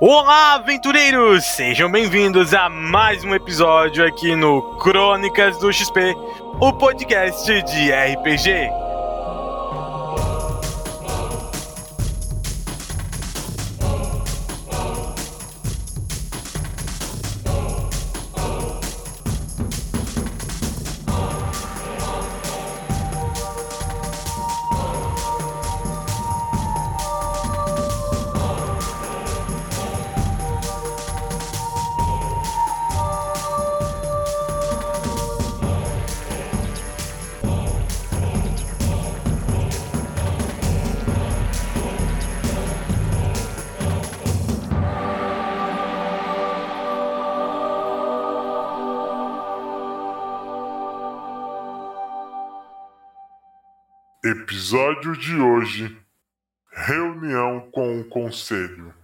Olá, aventureiros! Sejam bem-vindos a mais um episódio aqui no Crônicas do XP, o podcast de RPG. Hoje: Reunião com o Conselho.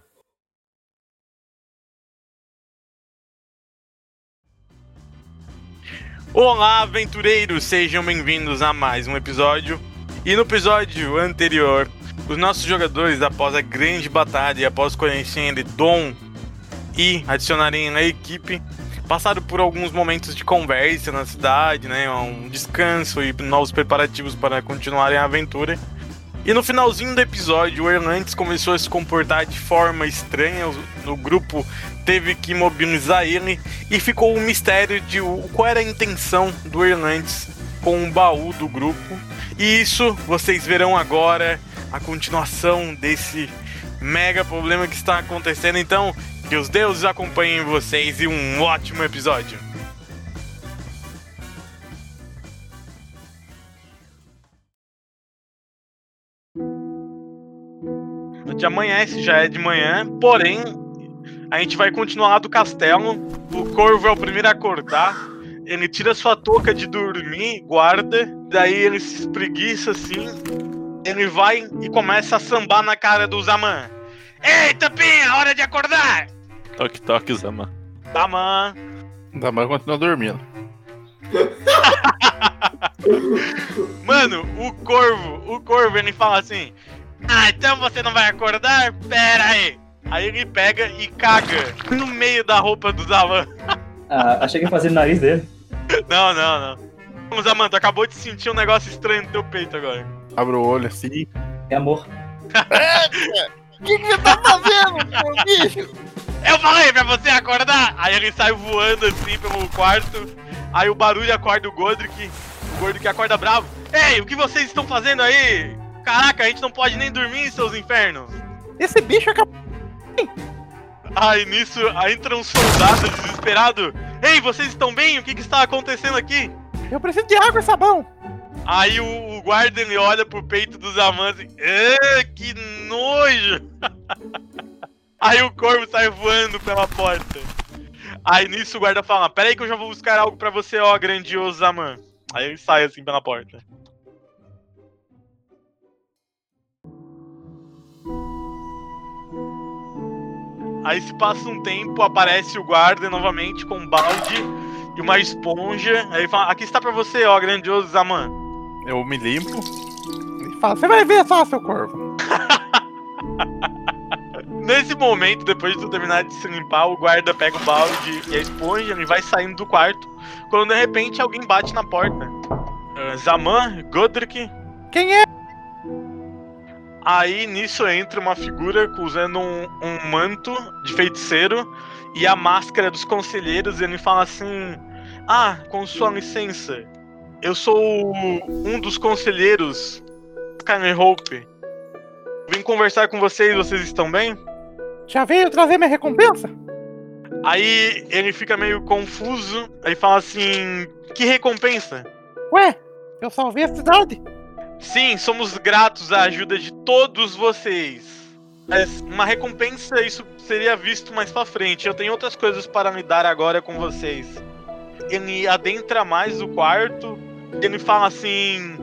Olá, aventureiros! Sejam bem-vindos a mais um episódio. E no episódio anterior, os nossos jogadores, após a grande batalha e após conhecerem Dom e adicionarem a equipe, passaram por alguns momentos de conversa na cidade, né? Um descanso e novos preparativos para continuarem a aventura. E no finalzinho do episódio, o Erlantes começou a se comportar de forma estranha. O, grupo teve que mobilizar ele e ficou o um mistério de qual era a intenção do Erlantes com o baú do grupo. E isso vocês verão agora a continuação desse mega problema que está acontecendo. Então, que os deuses acompanhem vocês e um ótimo episódio. De amanhece, já é de manhã, porém, a gente vai continuar lá do castelo. O corvo é o primeiro a acordar. Ele tira sua touca de dormir, guarda, daí ele se espreguiça assim. Ele vai e começa a sambar na cara do Zaman. Eita, Pinha, hora de acordar! Toque, toque, Zaman. Zaman. Zaman continua dormindo. Mano, o corvo, o corvo, ele fala assim: Ah, então você não vai acordar? Pera aí. Aí ele pega e caga no meio da roupa do Zaman. Ah, achei que ia fazer no nariz dele. Não, não, não. Vamos, Zaman, tu acabou de sentir um negócio estranho no teu peito agora. Abre o olho assim. É amor. O que, que você tá fazendo, bicho? Eu falei pra você acordar! Aí ele sai voando assim pelo quarto. Aí o barulho acorda o Godric. O Godric acorda bravo. Ei, o que vocês estão fazendo aí? Caraca, a gente não pode nem dormir, seus infernos. Esse bicho acabou. Aí nisso entra um soldado desesperado. Ei, vocês estão bem? O que, que está acontecendo aqui? Eu preciso de água e sabão. Aí o, o guarda ele olha pro peito dos amantes e. Que nojo! Aí o corvo sai voando pela porta. Aí nisso o guarda fala: Pera aí que eu já vou buscar algo para você, ó, grandioso Zaman. Aí ele sai assim pela porta. Aí se passa um tempo, aparece o guarda novamente com um balde e uma esponja. Aí fala: Aqui está para você, ó, grandioso Zaman. Eu me limpo e falo: Você vai ver só, seu corvo. Nesse momento, depois de tu terminar de se limpar, o guarda pega o balde e a esponja e vai saindo do quarto. Quando de repente alguém bate na porta. Uh, Zaman, Godric. Quem é? Aí nisso entra uma figura usando um, um manto de feiticeiro e a máscara dos conselheiros. E ele fala assim: Ah, com sua licença, eu sou um dos conselheiros, Skyler Hope. Vim conversar com vocês, vocês estão bem? Já veio trazer minha recompensa? Aí ele fica meio confuso, aí fala assim: Que recompensa? Ué, eu salvei a cidade. Sim, somos gratos à ajuda de todos vocês. Mas uma recompensa, isso seria visto mais pra frente. Eu tenho outras coisas para lidar agora com vocês. Ele adentra mais o quarto, ele fala assim: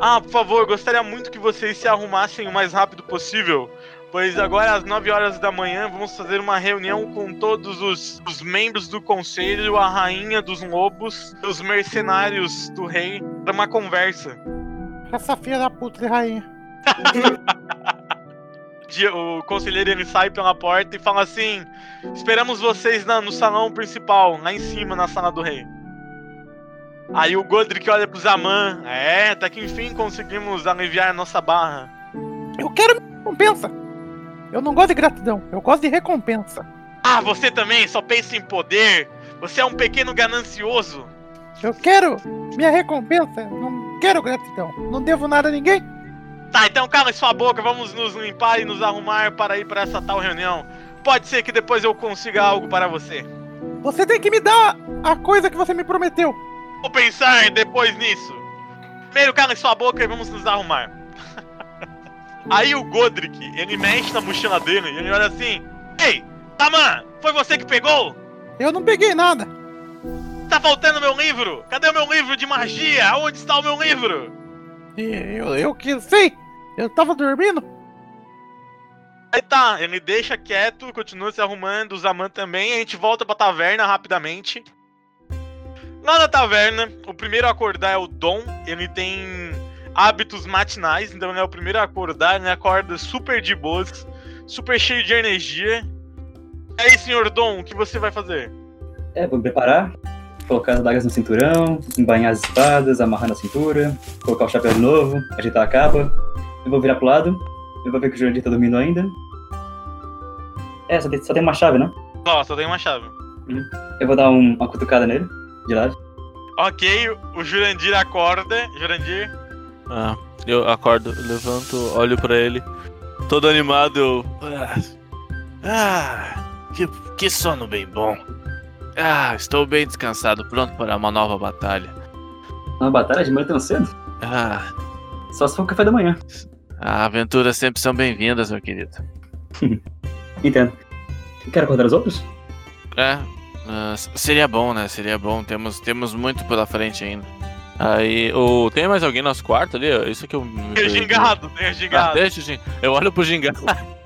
Ah, por favor, gostaria muito que vocês se arrumassem o mais rápido possível pois agora às 9 horas da manhã vamos fazer uma reunião com todos os, os, membros do conselho, a rainha dos lobos, os mercenários do rei, para uma conversa. Essa filha da puta de rainha. o conselheiro ele sai pela porta e fala assim: Esperamos vocês na- no salão principal, lá em cima, na sala do rei. Aí o Godric olha pro Zaman. É, até que enfim conseguimos aliviar a nossa barra. Eu quero recompensa. Eu não gosto de gratidão, eu gosto de recompensa. Ah, você também só pensa em poder? Você é um pequeno ganancioso. Eu quero minha recompensa, não quero gratidão. Não devo nada a ninguém. Tá, então cala sua boca, vamos nos limpar e nos arrumar para ir para essa tal reunião. Pode ser que depois eu consiga algo para você. Você tem que me dar a coisa que você me prometeu. Vou pensar depois nisso. Primeiro cala sua boca e vamos nos arrumar. Aí o Godric, ele mexe na mochila dele e ele olha assim: Ei, Taman, foi você que pegou? Eu não peguei nada. Tá faltando meu livro? Cadê o meu livro de magia? Onde está o meu livro? Eu, eu que sei. Eu tava dormindo. Aí tá, ele deixa quieto, continua se arrumando, o Zaman também, a gente volta pra taverna rapidamente. Lá na taverna, o primeiro a acordar é o Dom, ele tem hábitos matinais, então ele é o primeiro a acordar, ele acorda super de boas, super cheio de energia. E aí, senhor Dom, o que você vai fazer? É, vou me preparar, colocar as adagas no cinturão, embanhar as espadas, amarrar na cintura, colocar o chapéu de novo, ajeitar a capa. Eu vou virar pro lado, eu vou ver que o Jurandir tá dormindo ainda. É, só tem, só tem uma chave, né? Ó, só tem uma chave. Eu vou dar um- uma cutucada nele, de lado. Ok, o Jurandir acorda. Jurandir, Ah, eu acordo, levanto, olho pra ele, todo animado, eu. Ah, ah, que, que sono bem bom. Ah, estou bem descansado, pronto para uma nova batalha. Uma batalha de manhã tão cedo? Ah, Só se for o café da manhã. as aventuras sempre são bem-vindas, meu querido. Entendo. Quer acordar os outros? É, ah, s- seria bom, né? Seria bom. Temos, temos muito pela frente ainda. Aí, o, tem mais alguém no nosso quarto ali? Isso que eu. tem o gingado, tem o Ah, gingado. deixa o gingado. Eu olho pro gingado.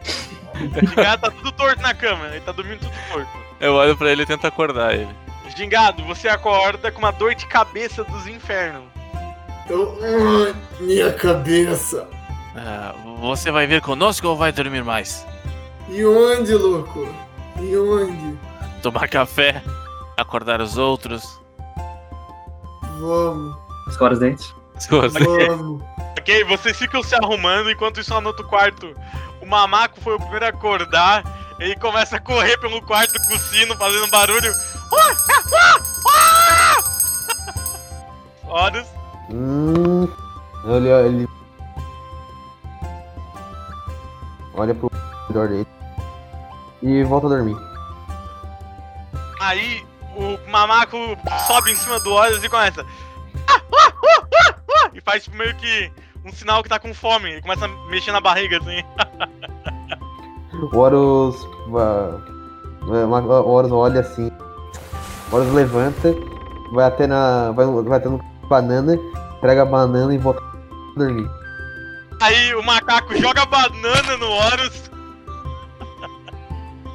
O gingado tá tudo torto na cama, ele tá dormindo tudo torto. Eu olho pra ele e tento acordar ele. Gingado, você acorda com uma dor de cabeça dos infernos. Eu. Ai, minha cabeça. Ah, você vai vir conosco ou vai dormir mais? E onde, louco? E onde? Tomar café, acordar os outros. Vamos, Escova os dentes. vamos. Ok, vocês ficam se arrumando enquanto isso lá no outro quarto. O mamaco foi o primeiro a acordar. Ele começa a correr pelo quarto com o sino, fazendo barulho. Horus, Hum. Olha, ele. Olha pro redor dele. E volta a dormir. aí o mamaco sobe em cima do Horus e começa. E faz tipo, meio que um sinal que tá com fome. Ele começa a mexer na barriga assim. O Horus. vai- vai- O Horus olha assim. O Horus levanta. Vai até na. Vai, vai até no banana. Pega a banana e volta a dormir. Aí o macaco joga banana no Horus.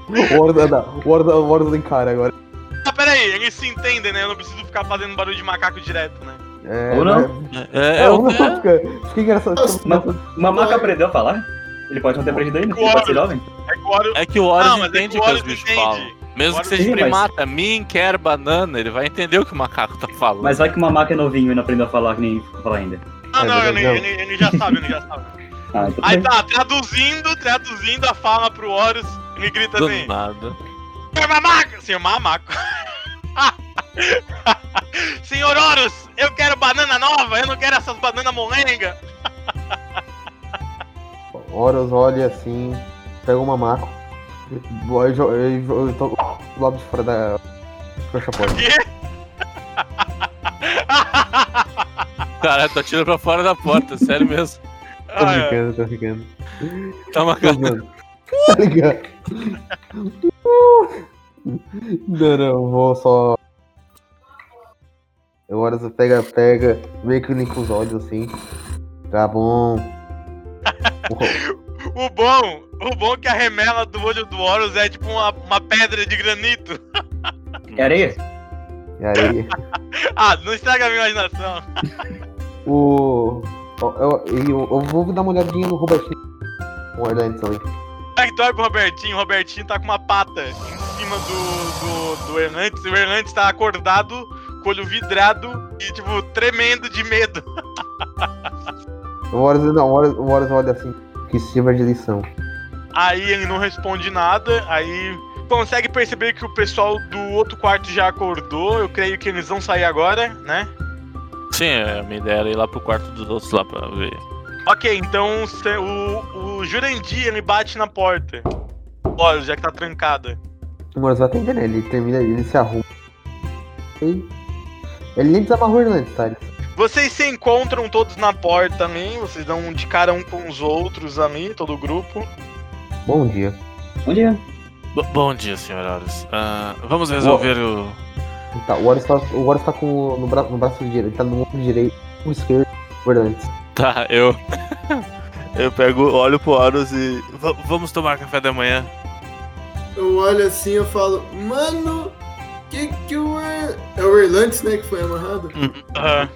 O Horus, não, o Horus, o Horus encara agora. Ah, pera aí, eles se entendem, né? Eu não preciso ficar fazendo barulho de macaco direto, né? É, Ou não? vai- É, É, eu, ou não, fica, fica engraçado. Mas o Mamaco aprendeu a falar? Ele pode não ter aprendido ainda? Ele pode ser jovem? É que o Horus... é que o Horus Não, mas é entende que o que, os bichos falam. Mesmo que seja Sim, mas- primata, mim quer banana, ele vai entender o que o macaco tá falando. Mas vai que o Mamaco é novinho e não aprendeu a falar que nem falar ainda. Ah, É não, verdade, ele, não. ele- ele já sabe, ele já sabe. Ah, então Aí tá, traduzindo, traduzindo a fala pro Horus, ele grita Do assim: nada. Senhor Mamaco! Senhor Mamaco! Senhor Horus, eu quero banana nova, eu não quero essas bananas molenga! O Horus olha assim. Pega o mamaco. E jo- jo- to- do lado de fora da. Fecha a porta. Quê? Cara, tu atira pra fora da porta, sério mesmo. Tô Ah, é. brincando, tô brincando. Toma Tô cara. zoando. Tá ligado? Não, não, vou só. O Horus pega, pega, meio que limpa os olhos assim. Tá bom. O bom, o bom é que a remela do olho do Horus é tipo uma, uma pedra de granito. É areia? E aí, Ah, não estraga a minha imaginação. o. Eu, eu, eu- eu vou dar uma olhadinha no Robertinho. Vamos olhar antes ali. Pega e olha pro Robertinho. O Robertinho tá com uma pata em cima do, do, do Hernandes. E o Hernandes tá acordado, com o olho vidrado e, tipo, tremendo de medo. O Horus, não, o Horus, o Horus olha assim, que sirva de lição. Aí ele não responde nada. Aí consegue perceber que o pessoal do outro quarto já acordou. Eu creio que eles vão sair agora, né? Sim, é, a minha ideia era ir lá pro quarto dos outros lá pra ver. Ok, então o, o Jurandir ele bate na porta. Olha, já que tá trancada. O Horus vai atender, né? Ele termina, ele se arruma. E... Ele nem desamarrou o Hernandes, tá? Ele- Vocês se encontram todos na porta também. Vocês dão de cara um com os outros ali, todo o grupo. Bom dia. Bom dia. Bo- bom dia, senhor Horus. Ah, vamos resolver o. Tá, o Horus tá, o Horus tá com o, no, bra, no braço direito, ele tá no ombro direito, no esquerdo, o Hernandes. Tá, eu. eu pego, olho pro Horus e. "Va- vamos tomar café da manhã. Eu olho assim eu falo, mano, que que o Er... É o Erlantes, né, que foi amarrado? Aham.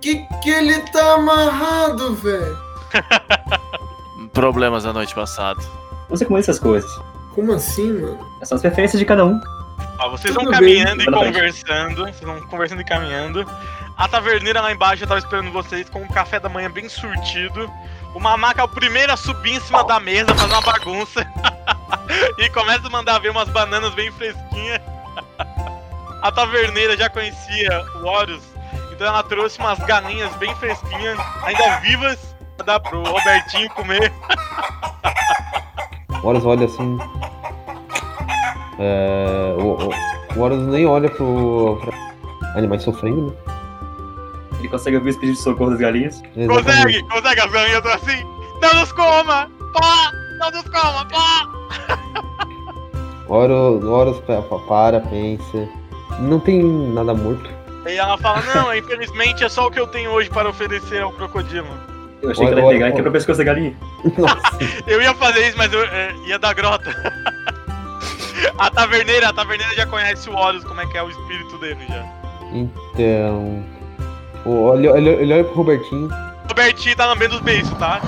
Que que ele tá amarrado, velho? Problemas da noite passada. Como é essas coisas. Como assim, mano? São as preferências de cada um. Ó, vocês Tudo vão caminhando bem. e Vai conversando. Vocês vão conversando e caminhando. A taverneira lá embaixo já tava esperando vocês com um café da manhã bem surtido. O Mamaca é o primeiro a subir em cima da mesa, fazer uma bagunça. e começa a mandar ver umas bananas bem fresquinhas. A taverneira já conhecia o Horus, então ela trouxe umas galinhas bem fresquinhas, ainda vivas, pra dar pro Robertinho comer. O Horus olha assim. É, o, o, o Horus nem olha pro. pra animais sofrendo, né? Ele consegue ouvir os pedidos de socorro das galinhas. Exatamente. Consegue, consegue, as galinhas estão assim. Não nos coma! Pá! Não nos coma! Pá! Horus, Horus pa- pa- para, pensa. Não tem nada morto. E ela fala, não, infelizmente é só o que eu tenho hoje para oferecer ao crocodilo. Eu achei Olha, que ela ia pegar e quebrar o pescoço da galinha. Eu ia fazer isso, mas eu é, ia dar grota. A taverneira, a taverneira já conhece o Horus, como é que é o espírito dele já. Então. Olha, olha, ele olha pro Robertinho. O Robertinho tá lambendo os beiços, tá?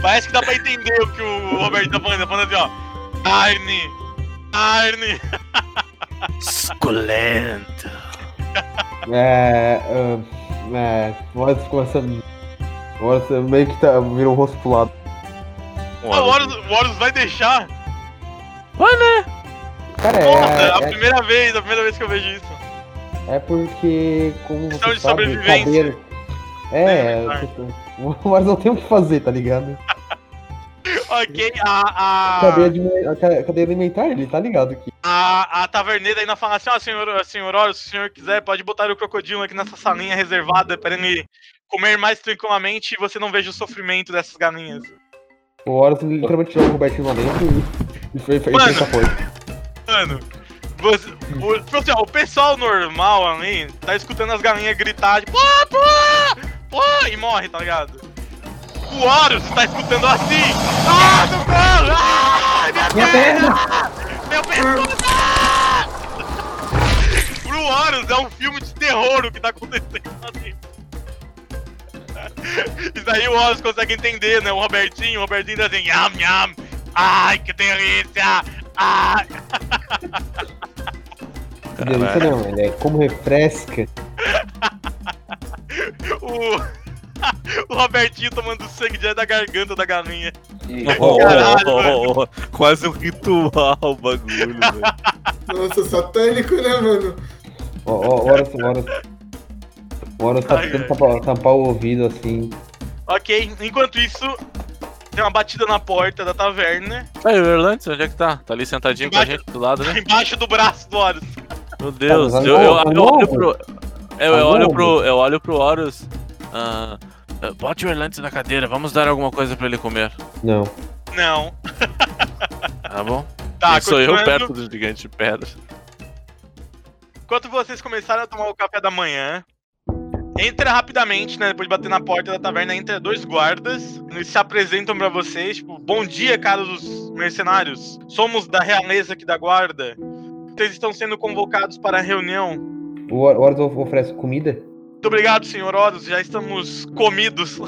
Parece que dá pra entender o que o Robertinho tá falando. Tá falando assim, ó. Carne! Carne! Suculento. É. é. O Horus começa. O Horus meio que tá, virou o rosto pro lado. Ah, o, Horus, o Horus vai deixar? Cara, Nossa, é a é, é, primeira vez, a primeira vez que eu vejo isso. é porque. Como Questão você de sabe, sobrevivência. cadeira. É, Né, tipo, o Horus não tem o que fazer, tá ligado? Ok, a, a, Cadeia, de, a ca- cadeia alimentar, ele tá ligado aqui. a, a taverneira ainda fala assim, ó, senhor, senhor Horus, se o senhor quiser, pode botar o crocodilo aqui nessa salinha reservada para ele comer mais tranquilamente e você não veja o sofrimento dessas galinhas. O Horus literalmente tirou o Robertinho lá dentro e, foi, foi Mano. fez a porta. Mano, você, o, tipo assim, ó, o pessoal normal ali tá escutando as galinhas gritar de pô, pô, pô, e morre, tá ligado? O Horus tá escutando assim, ah, socorro, ah, minha, Minha perna, perna! meu pescoço, ah! Pro Horus é um filme de terror o que tá acontecendo ali. Isso aí o Horus consegue entender, né? O Robertinho, o Robertinho tá assim, nham, nham, ai, que delícia, ai. Delícia não, ele é como refresca. O, o Robertinho tomando sangue direto da garganta da galinha. Oh, Caralho, oh, oh, oh, Quase um ritual o bagulho, velho. Nossa, satânico, né, mano? Horus, o Horus tá tentando tampar o ouvido assim. Ok, enquanto isso, tem uma batida na porta da taverna, Aí, o Erlantes, onde é que tá? Tá ali sentadinho com a Embaixo. gente do lado, né? embaixo do braço do Horus. Meu Deus, Tá, eu, eu, tá eu novo? olho pro. Eu, Tá eu olho pro. Eu olho pro Horus. Ah, bote o Erlantes na cadeira, vamos dar alguma coisa pra ele comer. Não. Não. Tá bom? Tá, E sou eu perto do gigante de pedra. Enquanto vocês começaram a tomar o café da manhã, entra rapidamente, né? Depois de bater na porta da taverna, entra dois guardas. Eles se apresentam pra vocês, tipo, bom dia, caros mercenários. Somos da realeza aqui da guarda. Vocês estão sendo convocados para a reunião. O of- oferece comida? Muito obrigado, senhor Horus. Já estamos comidos.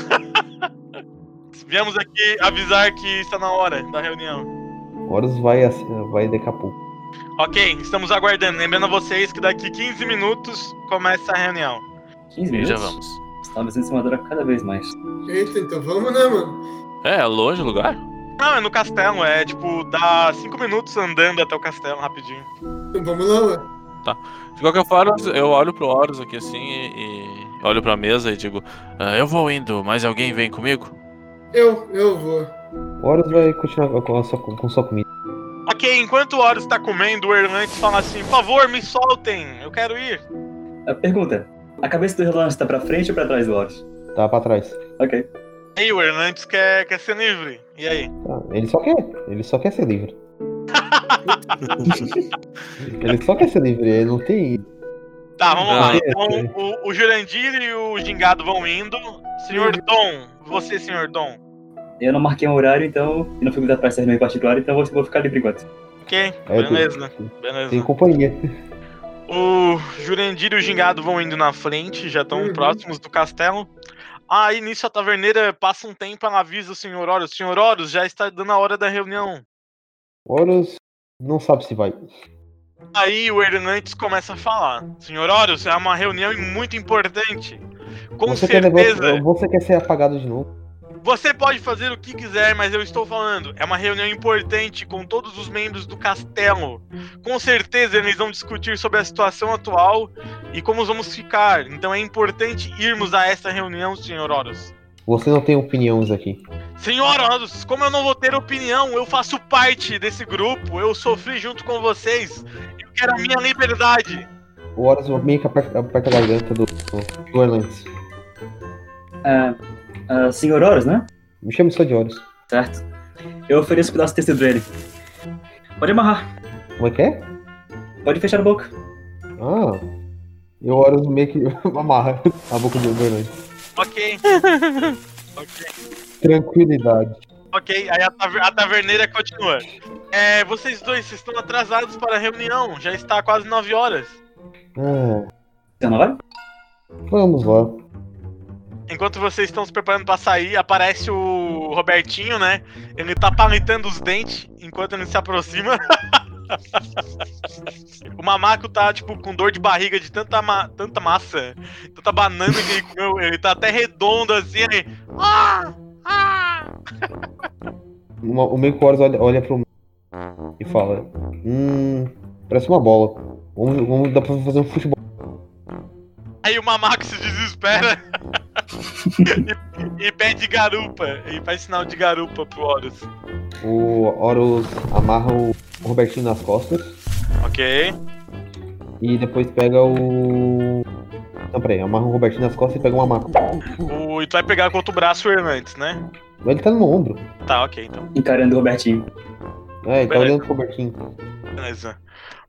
viemos aqui avisar que está na hora da reunião. Horus vai, assim, vai daqui a pouco. Ok, estamos aguardando. Lembrando a vocês que daqui 15 minutos começa a reunião. 15 E minutos. já vamos. Estamos em cima da hora cada vez mais. Eita, então vamos, né, mano? É, é longe o lugar? Não, é no castelo, é tipo, dá 5 minutos andando até o castelo rapidinho. Então vamos lá, ué. De qualquer forma, eu olho pro Horus aqui assim e, e olho pra mesa e digo: "Ah, Eu vou indo, mas alguém vem comigo? Eu, eu vou. Horus vai continuar com a sua, com sua comida. Ok, enquanto o Horus tá comendo, o Erlantes fala assim: Por favor, me soltem, eu quero ir. A pergunta: a cabeça do relance tá pra frente ou pra trás do Horus? Tá pra trás. Ok. Aí, o Erlantes quer, quer ser livre. E aí? Tá, Ele só quer. Ele só quer ser livre. ele só quer ser livre, ele não tem. Tá, vamos Ah, lá. é, Então, é. o, o Jurandir e o Gingado vão indo. Senhor Dom, você, senhor Dom. Eu não marquei um horário, então. E não fui convidado pra ser meio particular, então vou, vou ficar livre enquanto. Ok, É, beleza. Tem Beleza. companhia. O Jurandir e o Gingado vão indo na frente, já estão Uhum. próximos do castelo. Aí nisso a taverneira passa um tempo, ela avisa o senhor Horus. Senhor Horus, já está dando a hora da reunião. Horus não sabe se vai. Aí o Hernandes começa a falar. Senhor Horus, é uma reunião muito importante. Com você, quer certeza. levar- você quer ser apagado de novo? Você pode fazer o que quiser, mas eu estou falando. É uma reunião importante com todos os membros do castelo. Com certeza eles vão discutir sobre a situação atual e como vamos ficar. Então é importante irmos a essa reunião, senhor Horus. Você não tem opiniões aqui. Senhor Horus, como eu não vou ter opinião, eu faço parte desse grupo, eu sofri junto com vocês. Eu quero a minha liberdade. O Horus meio que aperta, aperta a garganta do, do, do Erlantes. Ah, ah, senhor Horus, né? Me chame só de Horus. Certo. Eu ofereço um pedaço de tecido dele. Pode amarrar. Como é que é? Pode fechar a boca. Ah. E o Horus meio que amarra a boca do do Erlantes. Ok. ok. Tranquilidade. Ok, aí a, taver- a taverneira continua. É, vocês dois, estão atrasados para a reunião. Já está quase 9 horas. Você não vai? vamos lá. Enquanto vocês estão se preparando para sair, aparece o Robertinho, né? Ele tá palitando os dentes enquanto ele se aproxima. o Mamaco tá, tipo, com dor de barriga de tanta, ma- tanta massa, tanta banana que ele comeu. Ele tá até redondo assim. Ah! Ah! Uma- o meio Horus olha, olha pro e fala: Hum, parece uma bola. Vamos, vamos dar pra fazer um futebol. Aí o Mamaco se desespera e, e pede garupa. E faz sinal de garupa pro Horus. O Horus amarra o Robertinho nas costas Ok? e depois pega o. Não, peraí, amarra o Robertinho nas costas e pega uma maca. O, e tu vai pegar com o outro braço o Hernandes, né? Ele tá no meu ombro. Tá, ok, então. Encarando o Robertinho. É, ele tá olhando pro Robertinho. Beleza.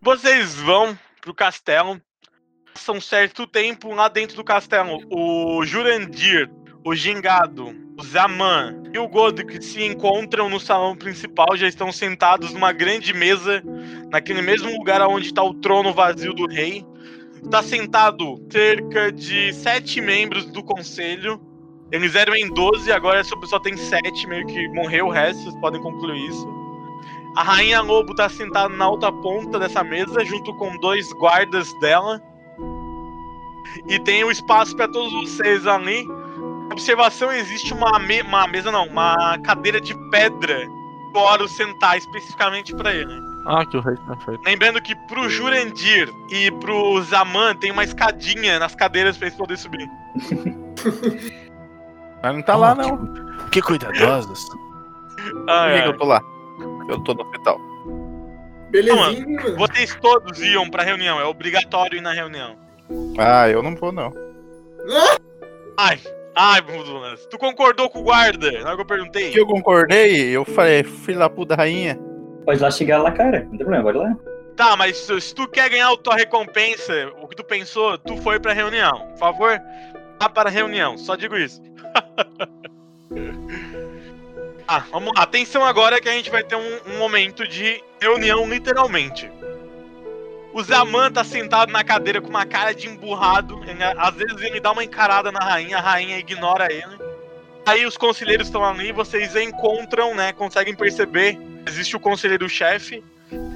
Vocês vão pro castelo. Passam um certo tempo lá dentro do castelo. O Jurandir, o Gingado, o Zaman e o Godric se encontram no salão principal. Já estão sentados numa grande mesa, naquele mesmo lugar onde está o trono vazio do rei. Está sentado cerca de sete membros do conselho. Eles eram em 12, agora só tem sete, meio que morreu o resto, vocês podem concluir isso. A Rainha Lobo tá sentada na outra ponta dessa mesa, junto com dois guardas dela. E tem o espaço para todos vocês ali. Observação: existe uma, me- uma mesa, não, uma cadeira de pedra para o sentar especificamente para ele. Ah, que o rei tinha feito. Lembrando que pro Jurandir e pro Zaman tem uma escadinha nas cadeiras para eles poderem subir. Mas não tá lá, não. Que, que cuidadosos. Ah, Por que, é. que eu tô lá? Eu tô no hospital. Belezinha, mano. Vocês todos iam pra reunião, é obrigatório ir na reunião. Ah, eu não vou, não. Ai, ai, Budunas, tu concordou com o guarda? Na hora que eu perguntei. Que eu concordei, eu falei, fui lá puta rainha. Pode ir lá xingar lá, cara. Não tem problema, pode ir lá. Tá, mas se, se tu quer ganhar a tua recompensa, o que tu pensou, tu foi pra reunião. Por favor, vá para a reunião. Só digo isso. ah, vamos lá. Atenção agora que a gente vai ter um, um momento de reunião, literalmente. O Zaman tá sentado na cadeira com uma cara de emburrado. Ele- às vezes ele dá uma encarada na rainha, a rainha ignora ele. Aí os conselheiros estão ali, vocês encontram, né? Conseguem perceber. Existe o conselheiro-chefe.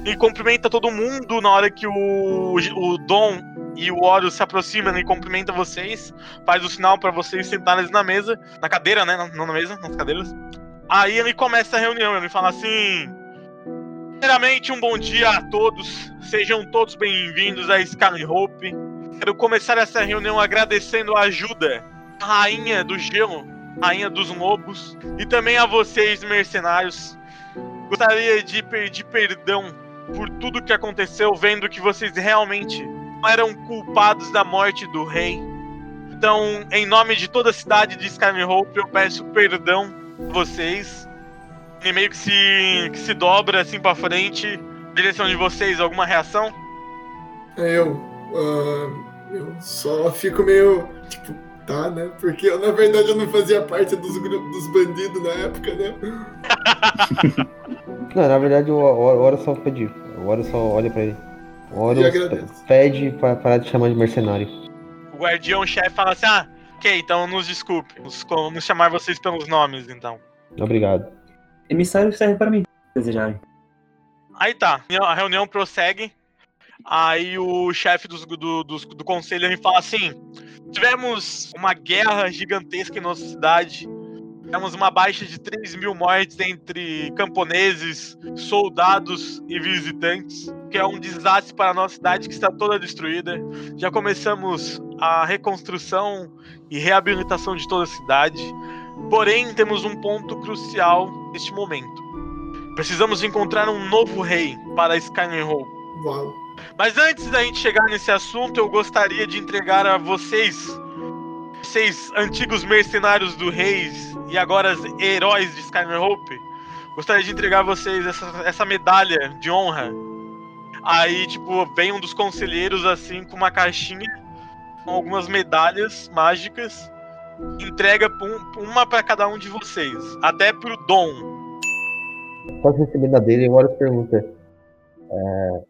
E cumprimenta todo mundo na hora que o, o Dom e o Horus se aproximam e cumprimenta vocês. Faz o sinal para vocês sentarem na mesa. Na cadeira, né? Não na mesa, nas cadeiras. Aí ele começa a reunião, ele fala assim. Primeiramente, um bom dia a todos. Sejam todos bem-vindos a Skyline Hope. Quero começar essa reunião agradecendo a ajuda da Rainha do Gelo, Rainha dos Lobos, e também a vocês, mercenários. Gostaria de pedir perdão por tudo que aconteceu, vendo que vocês realmente eram culpados da morte do rei. Então, em nome de toda a cidade de Skyline Hope, eu peço perdão a vocês. E meio que se, que se dobra assim pra frente, direção de vocês, alguma reação? Eu. ah, eu só fico meio. Tipo, tá, né? Porque eu, na verdade, eu não fazia parte dos grupos dos bandidos na época, né? Não, na verdade o Hor- Horus só pediu. O Horus só olha pra ele. O agradece. pede pra parar de chamar de mercenário. O guardião-chefe fala assim: ah, ok, então nos desculpe. Nos, nos chamar vocês pelos nomes, então. Obrigado. Emissário serve para mim, se desejarem. Aí tá, a reunião prossegue. Aí o chefe dos- do, do conselho ele fala assim: tivemos uma guerra gigantesca em nossa cidade. Tivemos uma baixa de 3 mil mortes entre camponeses, soldados e visitantes, que é um desastre para a nossa cidade que está toda destruída. Já começamos a reconstrução e reabilitação de toda a cidade. Porém, temos um ponto crucial neste momento. Precisamos encontrar um novo rei para Skyrim. Uau. Mas antes da gente chegar nesse assunto, eu gostaria de entregar a vocês, vocês antigos mercenários do Reis e agora heróis de Skyrim Hope, gostaria de entregar a vocês essa, essa medalha de honra. Aí, tipo, vem um dos conselheiros assim com uma caixinha com algumas medalhas mágicas, entrega um- uma para cada um de vocês, até pro Dom. Após receber da dele, o Horus pergunta: é,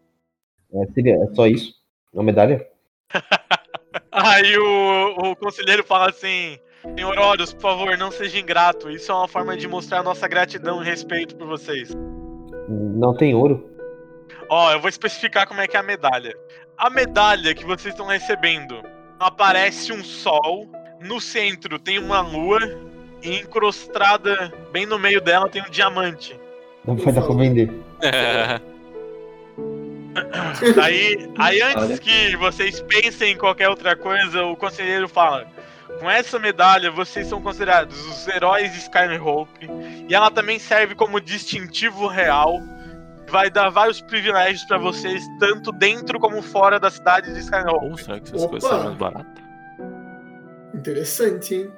é, seria, é só isso? Uma medalha? Aí o, o conselheiro fala assim: Senhor Horus, por favor, não seja ingrato. Isso é uma forma de mostrar nossa gratidão e respeito por vocês. Não tem ouro? Ó, eu vou especificar como é que é a medalha. A medalha que vocês estão recebendo aparece um sol, no centro tem uma lua e encrostada bem no meio dela tem um diamante. Não vai dar pra vender. Aí, aí antes Olha. que vocês pensem em qualquer outra coisa, o conselheiro fala: com essa medalha vocês são considerados os heróis de Skyrim Hope e ela também serve como distintivo real. Vai dar vários privilégios pra vocês, tanto dentro como fora da cidade de. Ou será que essas Opa. coisas são mais baratas? Interessante, hein?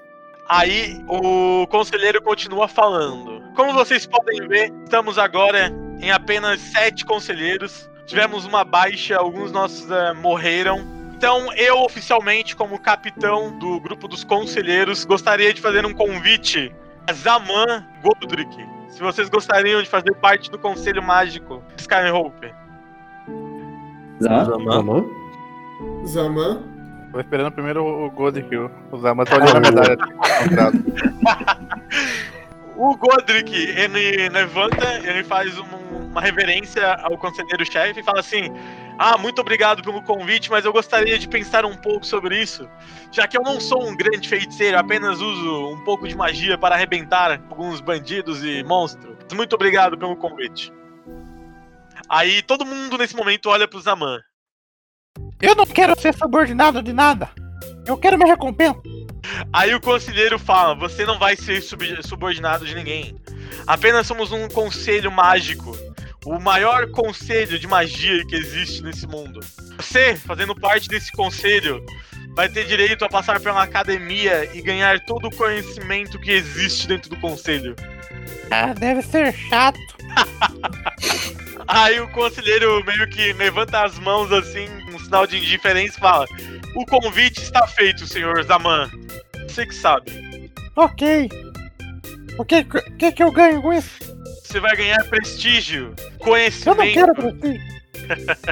Aí o conselheiro continua falando. Como vocês podem ver, estamos agora em apenas sete conselheiros. Tivemos uma baixa, alguns nossos eh, morreram. Então, eu oficialmente, como capitão do grupo dos conselheiros, gostaria de fazer um convite a Zaman Goldrick. Se vocês gostariam de fazer parte do Conselho Mágico de Skyrim Hope. Zama? Zaman. Zaman? Zaman. Tô esperando primeiro o Godric, o o Zama tá olhando a medalha. O Godric, ele levanta, ele faz um- uma reverência ao conselheiro-chefe e fala assim: Ah, muito obrigado pelo convite, mas eu gostaria de pensar um pouco sobre isso. Já que eu não sou um grande feiticeiro, apenas uso um pouco de magia para arrebentar alguns bandidos e monstros. Muito obrigado pelo convite. Aí todo mundo nesse momento olha pro Zaman. Eu não quero ser subordinado de nada. Eu quero minha recompensa. Aí o conselheiro fala: Você não vai ser sub- subordinado de ninguém. Apenas somos um conselho mágico. O maior conselho de magia que existe nesse mundo. Você, fazendo parte desse conselho, vai ter direito a passar pela academia e ganhar todo o conhecimento que existe dentro do conselho. Ah, deve ser chato. Aí o conselheiro meio que levanta as mãos assim, um sinal de indiferença e fala: O convite está feito, senhor Zaman. Você que sabe. Ok. O que, que que eu ganho com isso? Você vai ganhar prestígio, Eu não conhecimento. quero prestígio.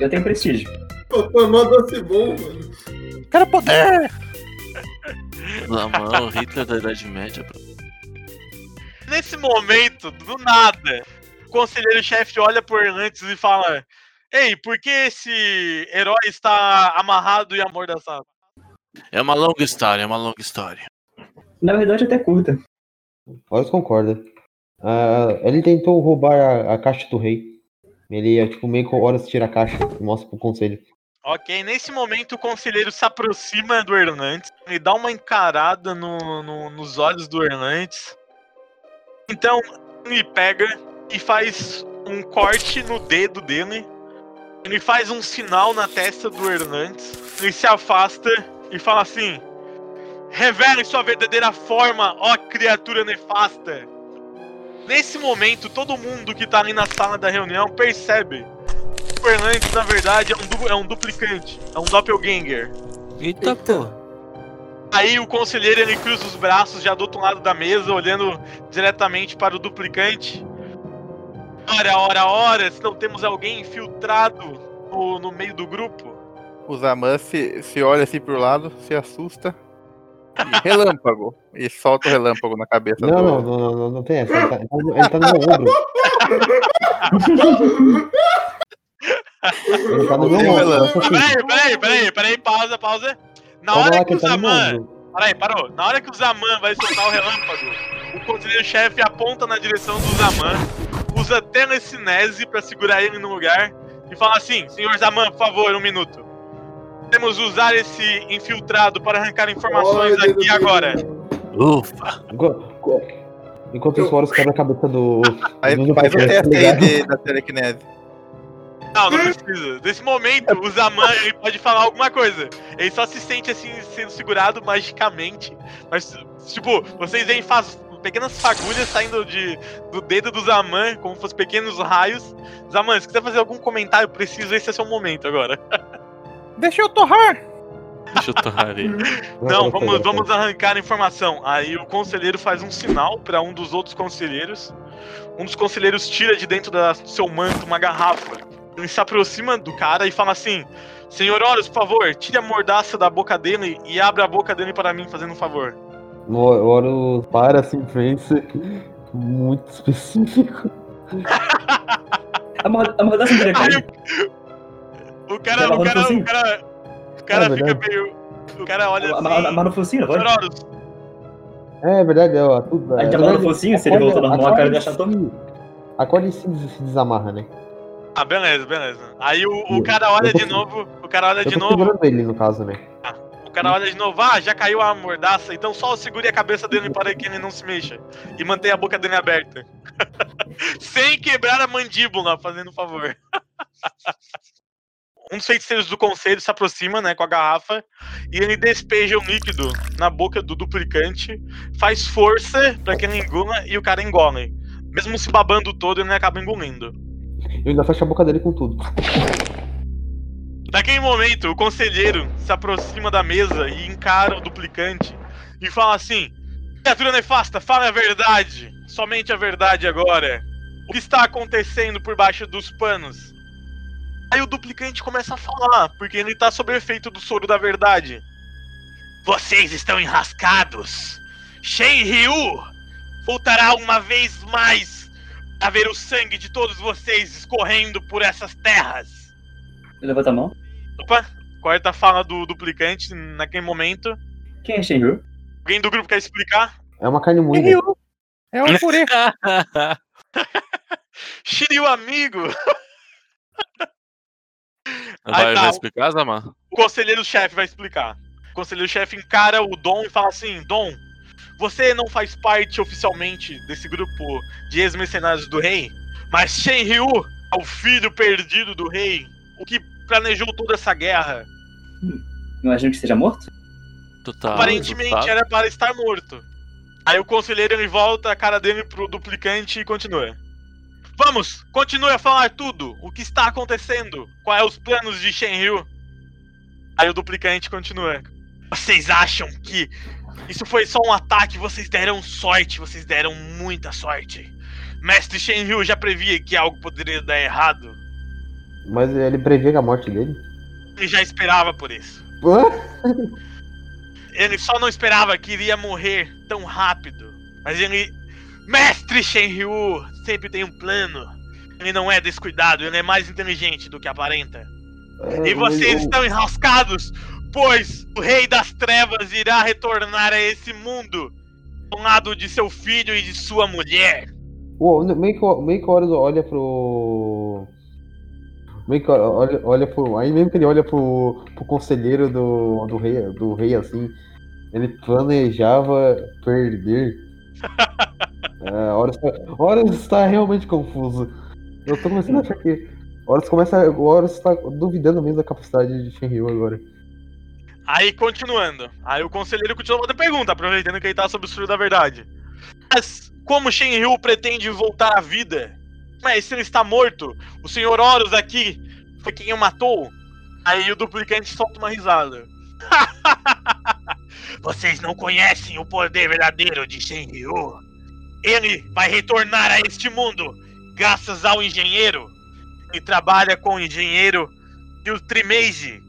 Eu tenho prestígio. Papai, mó doce bom, mano. Quero poder. Zaman, o Hitler da Idade Média, bro. Nesse momento, do nada, conselheiro-chefe olha por Erlantes e fala: Ei, por que esse herói está amarrado e amordaçado? É uma longa história, é uma longa história. Na verdade, até curta. Horus concorda. Ah, ele tentou roubar a, a caixa do rei. Ele é tipo meio que Horus tira a caixa e mostra pro conselho. Ok, nesse momento o conselheiro se aproxima do Hernandes e dá uma encarada no- no- nos olhos do Hernandes. Então ele pega e faz um corte no dedo dele. Ele faz um sinal na testa do Hernandes. Ele se afasta e fala assim: Revele sua verdadeira forma, ó criatura nefasta. Nesse momento, todo mundo que tá ali na sala da reunião percebe o Hernandes, na verdade, é um, du- é um duplicante, é um doppelganger. Eita, pô. Aí o conselheiro ele cruza os braços já do outro lado da mesa, olhando diretamente para o duplicante. Ora, ora, ora, se não temos alguém infiltrado no, no meio do grupo. O Zaman se, se olha assim pro lado, se assusta. E relâmpago. E solta o relâmpago na cabeça Não, do. não, não, não, não, não tem essa. Ele tá, ele tá- tá no meu ombro. Ele tá no meu ombro. que assim, Peraí, peraí, peraí, peraí, pausa, pausa. Na calma hora que que o tá Zaman. Peraí, parou. Na hora que o Zaman vai soltar o relâmpago, o conselheiro-chefe aponta na direção do Zaman, usa telecinese pra segurar ele no lugar e fala assim: Senhor Zaman, por favor, um minuto. Temos usar esse infiltrado para arrancar informações Olha, aqui agora. Ufa. Enqu- enqu- Enquanto os Horus quebra a cabeça do. Aí do faz o teste aí de- da telecinese. Não, não precisa. Nesse momento, o Zaman ele pode falar alguma coisa. Ele só se sente assim, sendo segurado magicamente. Mas, tipo, vocês veem faz pequenas fagulhas saindo de, do dedo do Zaman, como se fossem pequenos raios. Zaman, se quiser fazer algum comentário preciso, esse é seu momento agora. Deixa eu torrar. Deixa eu torrar aí. Não, vamos, vamos arrancar a informação. Aí o conselheiro faz um sinal para um dos outros conselheiros. Um dos conselheiros tira de dentro da- do seu manto uma garrafa. Ele se aproxima do cara e fala assim: Senhor Horus, por favor, tire a mordaça da boca dele e abra a boca dele para mim, fazendo um favor. O Horus para assim, pensa. Muito específico. A mor- a mordaça não Aí cair. o, o cara, o cara, o cara, o cara É fica verdade. meio. O cara olha assim. amarra no focinho? Horus, É verdade, ó. Tudo, A gente é amarra no verdade, focinho, se ele voltar normal, a cara dele achar se- A corda em si se desamarra, né? ah, beleza, beleza. Aí o, o cara olha de se- novo, o cara olha Eu de tô novo, segurando ele, no caso, né? O cara olha de novo, ah, já caiu a mordaça, então só segure a cabeça dele para que ele não se mexa. E mantenha a boca dele aberta. Sem quebrar a mandíbula, fazendo um favor. um dos feiticeiros do conselho se aproxima, né, com a garrafa, e ele despeja o líquido na boca do duplicante, faz força para que ele engula e o cara engole. Mesmo se babando todo, ele acaba engolindo. Eu ainda fecho a boca dele com tudo. Naquele momento, o conselheiro se aproxima da mesa e encara o duplicante e fala assim: Criatura nefasta, fala a verdade, somente a verdade agora. O que está acontecendo por baixo dos panos? Aí o duplicante começa a falar, porque ele tá sob efeito do soro da verdade. Vocês estão enrascados. Shen Ryu voltará uma vez mais a ver o sangue de todos vocês escorrendo por essas terras. Levanta a mão. Opa, corta a fala do duplicante naquele momento. Quem é Shenryu? Alguém do grupo quer explicar? É uma carne moída. Ryu. É um purê. Shiryu, amigo! Vai, Aí tá. vai explicar, Zaman? O conselheiro-chefe vai explicar. O conselheiro-chefe encara o Dom e fala assim: Dom, você não faz parte oficialmente desse grupo de ex-mercenários do rei, mas Shenryu é o filho perdido do rei, o que planejou toda essa guerra. Imagino que seja morto? Tu tá. Aparentemente tá- era para estar morto. Aí o conselheiro ele volta a cara dele pro duplicante e continua. Vamos, continue a falar tudo. O que está acontecendo? Quais é os planos de Shenryu? Aí o duplicante continua. Vocês acham que isso foi só um ataque? Vocês deram sorte, vocês deram muita sorte. Mestre Shenryu já previa que algo poderia dar errado. Mas ele prevê a morte dele. Ele já esperava por isso. Ele só não esperava que iria morrer tão rápido. Mas ele Mestre Shenryu sempre tem um plano. Ele não é descuidado, ele é mais inteligente do que aparenta. É, E vocês eu- estão enroscados, pois o Rei das Trevas irá retornar a esse mundo ao lado de seu filho e de sua mulher. O, meio, que, meio que olha pro. Meio que olha, olha pro. Aí mesmo que ele olha pro, pro conselheiro do, do, rei, do rei assim, ele planejava perder. É, Horus, Horus está realmente confuso. Eu tô começando a achar que. Horus começa. O Horus está duvidando mesmo da capacidade de Shenryu agora. Aí, continuando. Aí o conselheiro continua outra pergunta, aproveitando que ele tá sob o fio da verdade. Mas como Shenryu pretende voltar à vida? Mas se ele está morto, o senhor Horus aqui foi quem o matou? Aí o duplicante solta uma risada. Vocês não conhecem o poder verdadeiro de Shenryu. Ele vai retornar a este mundo graças ao engenheiro. Ele trabalha com o engenheiro e o Trimage,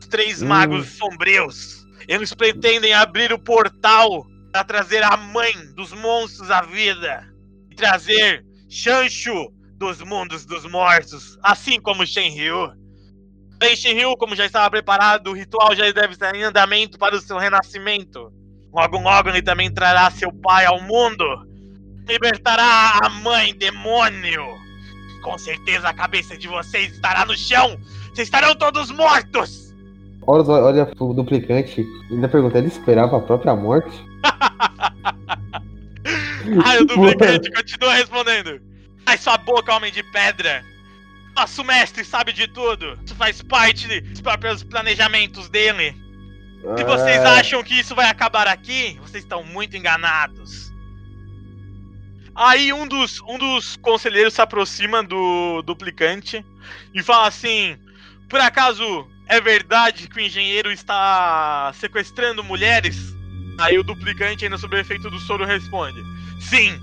os três Hum. magos sombrios. Eles pretendem abrir o portal para trazer a mãe dos monstros à vida e trazer Chancho dos mundos dos mortos, assim como Shenryu. Bem, Shenryu, como já estava preparado, o ritual já deve estar em andamento para o seu renascimento. Logo, logo ele também trará seu pai ao mundo. Libertará a mãe demônio. Com certeza a cabeça de vocês estará no chão. Vocês estarão todos mortos. Horus olha pro duplicante e ainda pergunta: ele esperava a própria morte? Aí o duplicante continua respondendo. Ai sua boca, homem de pedra! Nosso mestre sabe de tudo! Isso faz parte dos próprios planejamentos dele! Se vocês Ah, acham que isso vai acabar aqui, vocês estão muito enganados. Aí um dos, um dos conselheiros se aproxima do duplicante e fala assim: Por acaso é verdade que o engenheiro está sequestrando mulheres? Aí o duplicante, ainda sob o efeito do soro, responde: Sim,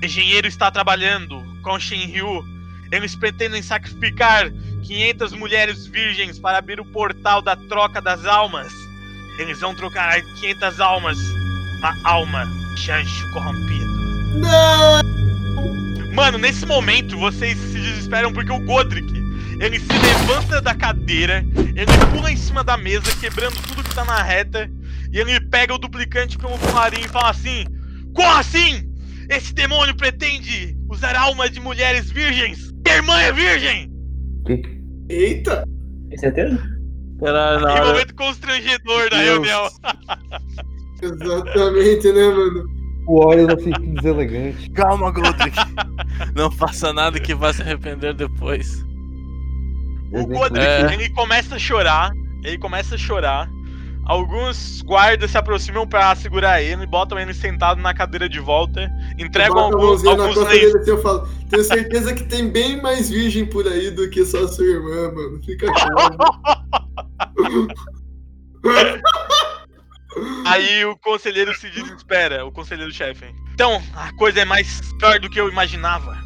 o engenheiro está trabalhando com Shinryu. Eles pretendem sacrificar 500 mulheres virgens para abrir o portal da troca das almas. Eles vão trocar 500 almas, uma alma Chancho corrompido. Não! Mano, nesse momento vocês se desesperam porque o Godric, ele se levanta da cadeira, ele pula em cima da mesa, quebrando tudo que tá na reta, e ele pega o duplicante pelo colarinho e fala assim: Como assim? Esse demônio pretende usar alma de mulheres virgens? Minha irmã é virgem! Eita! Tem certeza? Caralho, na Que hora. momento constrangedor da Deus. reunião. Exatamente, né, mano? O Horus assim, que deselegante. Calma, Godric. Não faça nada que vá se arrepender depois. O Godric, É. ele começa a chorar, ele começa a chorar. Alguns guardas se aproximam pra segurar ele, botam ele sentado na cadeira de volta, entregam alguns, na alguns costa lenços. dele assim, eu falo, tenho certeza que tem bem mais virgem por aí do que só sua irmã, mano. Fica calmo. Aí o conselheiro se desespera, o conselheiro chefe. Então, a coisa é mais pior do que eu imaginava.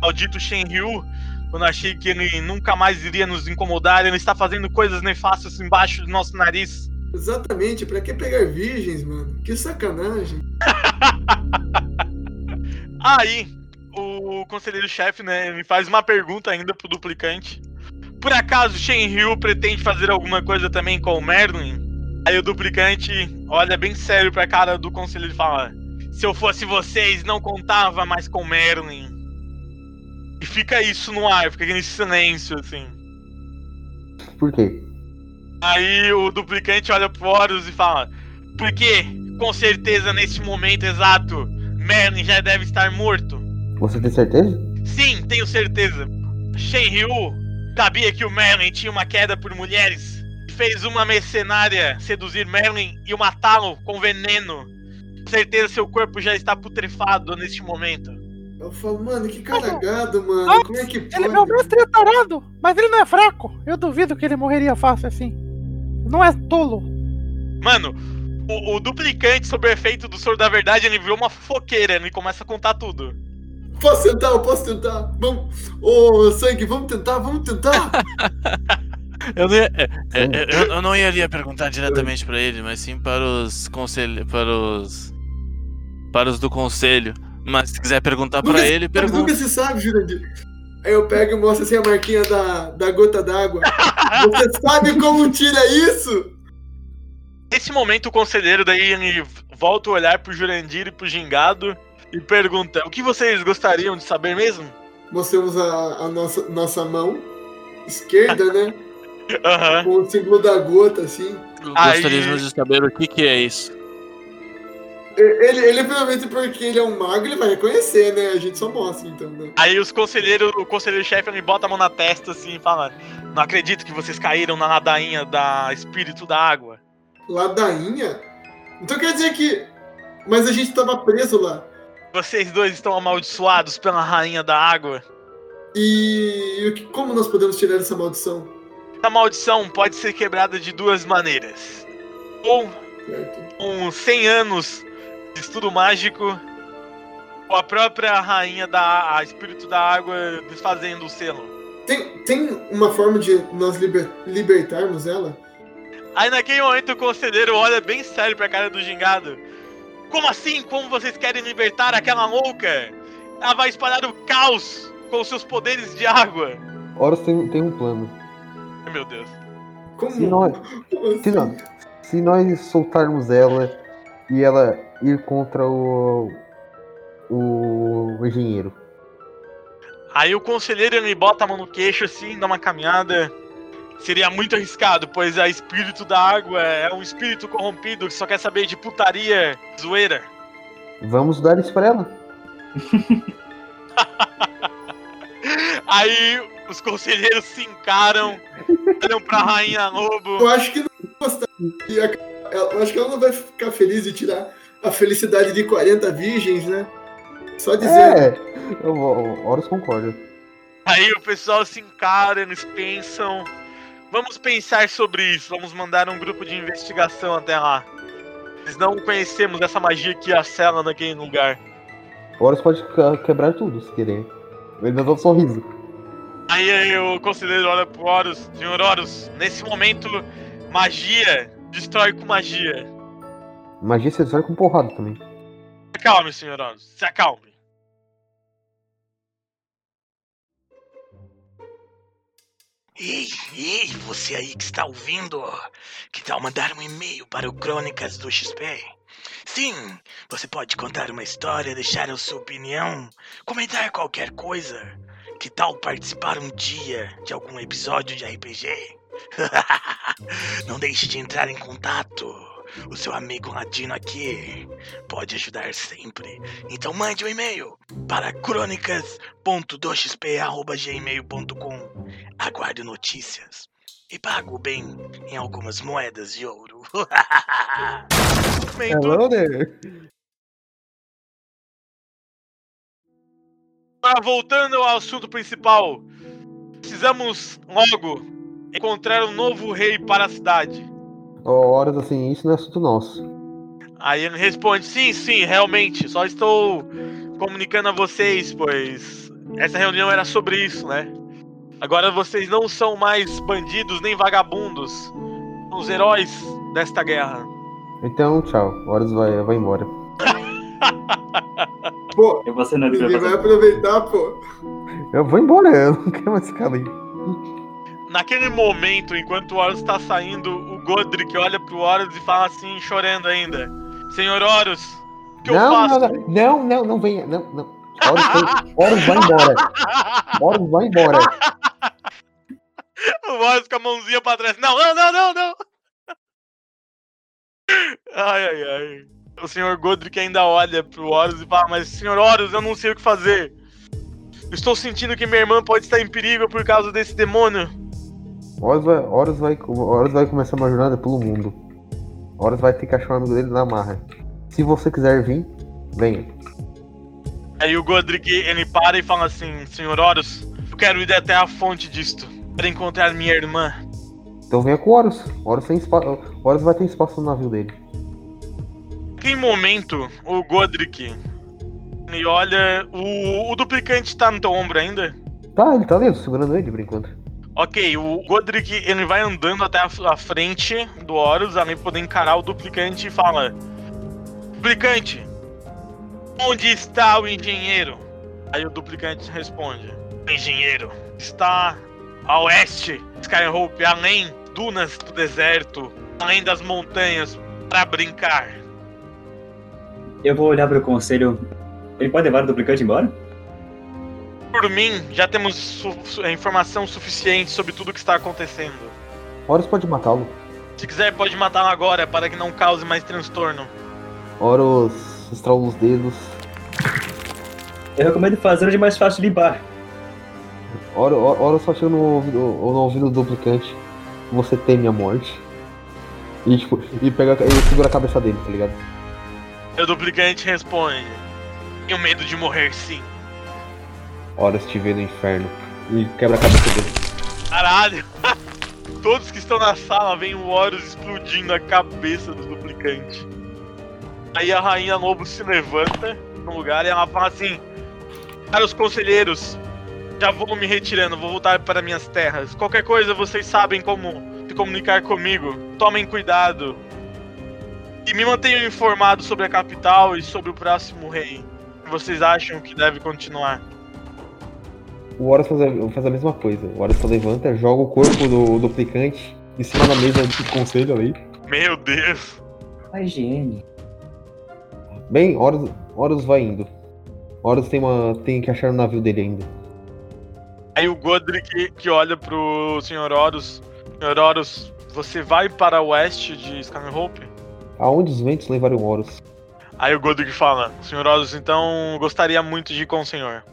Maldito Shenryu, quando achei que ele nunca mais iria nos incomodar, ele está fazendo coisas nefastas embaixo do nosso nariz. Exatamente, pra que pegar virgens, mano? Que sacanagem. Aí, o conselheiro-chefe, né, me faz uma pergunta ainda pro duplicante. Por acaso Shenryu pretende fazer alguma coisa também com o Merlin? Aí o duplicante olha bem sério pra cara do conselheiro e fala: Se eu fosse vocês, não contava mais com o Merlin. E fica isso no ar, fica aquele silêncio assim. Por quê? Aí o duplicante olha pro Horus e fala: Porque, com certeza, neste momento exato, Merlin já deve estar morto. Você tem certeza? Sim, tenho certeza. Shenryu sabia que o Merlin tinha uma queda por mulheres. e Fez uma mercenária seduzir Merlin e o matá-lo com veneno. Com certeza seu corpo já está putrefado neste momento. Eu falo, mano, que caragado, mano. Como é que Ele, meu pode? mestre é tarado, mas ele não é fraco. Eu duvido que ele morreria fácil assim. Não é tolo. Mano, o, o duplicante, sob o efeito do soro da verdade, ele virou uma fofoqueira. Ele começa a contar tudo. Posso tentar, eu posso tentar. Vamos. Ô, sangue, vamos tentar, vamos tentar. Eu não, ia, é, é, é, eu, eu não iria perguntar diretamente pra ele, mas sim para os conselhos. Para os. Para os do conselho. Mas se quiser perguntar Nunca, pra ele, nunca pergunta. se sabe, Jurandir. Aí eu pego e mostro assim a marquinha da, da gota d'água. Você sabe como tira isso? Nesse momento, o conselheiro daí ele volta o olhar pro Jurandir e pro Gingado e pergunta: O que vocês gostariam de saber mesmo? Mostramos a, a nossa, nossa mão esquerda, né? Aham. Com o símbolo da gota, assim. Aí- Gostaríamos de saber o que, que é isso. Ele, ele, provavelmente porque ele é um mago, ele vai reconhecer, né? A gente só mostra, então, né? Aí os conselheiros, o conselheiro-chefe ele bota a mão na testa assim e fala: Não acredito que vocês caíram na ladainha da espírito da água. Ladainha? Então quer dizer que. Mas a gente tava preso lá. Vocês dois estão amaldiçoados pela rainha da água. E, como nós podemos tirar essa maldição? Essa maldição pode ser quebrada de duas maneiras. Ou Certo? com 100 anos estudo mágico, a própria rainha da a espírito da água desfazendo o selo. Tem, tem uma forma de nós liber- libertarmos ela? Aí naquele momento o conselheiro olha bem sério pra cara do gingado. Como assim? Como vocês querem libertar aquela louca? Ela vai espalhar o caos com seus poderes de água. Horus tem, tem um plano. Meu Deus. Como? Se nós, como assim? se, não, se nós soltarmos ela e ela ir contra o. o engenheiro. Aí o conselheiro ele bota a mão no queixo assim, dá uma caminhada. Seria muito arriscado, pois a espírito da água é um espírito corrompido que só quer saber de putaria, zoeira. Vamos dar isso pra ela. Aí os conselheiros se encaram, olham pra rainha lobo. Eu acho que não vai gostar. E a- Eu acho que ela não vai ficar feliz de tirar a felicidade de 40 virgens, né? Só dizer. É, eu, o Horus concorda. Aí o pessoal se encara, eles pensam. Vamos pensar sobre isso, vamos mandar um grupo de investigação até lá. Nós não conhecemos essa magia que acela naquele lugar. O Horus pode quebrar tudo se querer. Ele dá um sorriso. Aí, aí o conselheiro olha pro Horus, senhor Horus, nesse momento, magia destrói com magia. Magia se destrói com porrada também. Se acalme, senhor Horus, se acalme. Ei, ei, você aí que está ouvindo, que tal mandar um e-mail para o Crônicas do XP? Sim, você pode contar uma história, deixar a sua opinião, comentar qualquer coisa. Que tal participar um dia de algum episódio de RPG? Não deixe de entrar em contato. O seu amigo latino aqui pode ajudar sempre. Então mande um e-mail para crônicas.doxp.gmail.com Aguarde notícias e pago bem em algumas moedas de ouro. Hello there. Agora, voltando ao assunto principal, precisamos logo encontrar um novo rei para a cidade. O Horus, assim, isso não é assunto nosso. Aí ele responde: Sim, sim, realmente. Só estou comunicando a vocês, pois essa reunião era sobre isso, né? Agora vocês não são mais bandidos nem vagabundos. São os heróis desta guerra. Então, tchau. O Horus vai, vai embora. Pô, Eu vou cenando pra ele vai aproveitar, pô. Eu vou embora, eu não quero mais ficar ali. Naquele momento, enquanto o Horus está saindo, o Godric olha pro Horus e fala assim, chorando ainda: Senhor Horus, o que eu não, faço? não, não, não, não, não venha. Não, não. Horus, foi- Horus vai embora. Horus vai embora. O Horus com a mãozinha pra trás. Não, não, não, não, não. Ai, ai, ai. O senhor Godric ainda olha pro Horus e fala, mas senhor Horus, eu não sei o que fazer. Estou sentindo que minha irmã pode estar em perigo por causa desse demônio. Horus vai, Horus vai, Horus vai começar uma jornada pelo mundo. Horus vai ter que achar o amigo dele na marra. Se você quiser vir, venha. Aí o Godric, ele para e fala assim, senhor Horus, eu quero ir até a fonte disto, para encontrar minha irmã. Então venha com o Horus. Horus, tem espa... Horus vai ter espaço no navio dele. Naquele momento, o Godric, ele olha, o, o duplicante tá no teu ombro ainda? Tá, ele tá ali, segurando ele por enquanto. Ok, o Godric ele vai andando até a, frente do Horus, além de poder encarar o duplicante e fala: Duplicante, Onde está o engenheiro? Aí o duplicante responde: O engenheiro está a oeste Skyhope, além dunas do deserto, além das montanhas, para brincar. Eu vou olhar pro conselho. Ele pode levar o duplicante embora? Por mim, já temos su- su- informação suficiente sobre tudo o que está acontecendo. Horus pode matá-lo. Se quiser, pode matá-lo agora para que não cause mais transtorno. Horus estrala os dedos. Eu recomendo fazer onde é mais fácil limpar. Horus, Horus só chega no ouvido, no ouvido do duplicante. Você teme a morte. E tipo, e pega e segura a cabeça dele, tá ligado? E o duplicante responde: Tenho medo de morrer sim. Horus te vê no inferno. E quebra a cabeça dele. Caralho! Todos que estão na sala veem o Horus explodindo a cabeça do duplicante. Aí a rainha lobo se levanta no lugar e ela fala assim: Para os conselheiros, já vou me retirando, vou voltar para minhas terras. Qualquer coisa vocês sabem como se comunicar comigo. Tomem cuidado. E me mantenham informado sobre a capital e sobre o próximo rei. Vocês acham que deve continuar? O Horus faz a, faz a mesma coisa. O Horus só levanta, joga o corpo do duplicante em cima da mesa do conselho ali. Meu Deus! A higiene. Bem, Horus, Horus vai indo. Horus tem, uma, tem que achar o navio dele ainda. Aí o Godric que olha pro Sr. Horus. Sr. Horus, você vai para o oeste de Skyhope? Aonde os ventos levaram o Horus? Aí o Godric fala, Sr. Horus, então gostaria muito de ir com o senhor.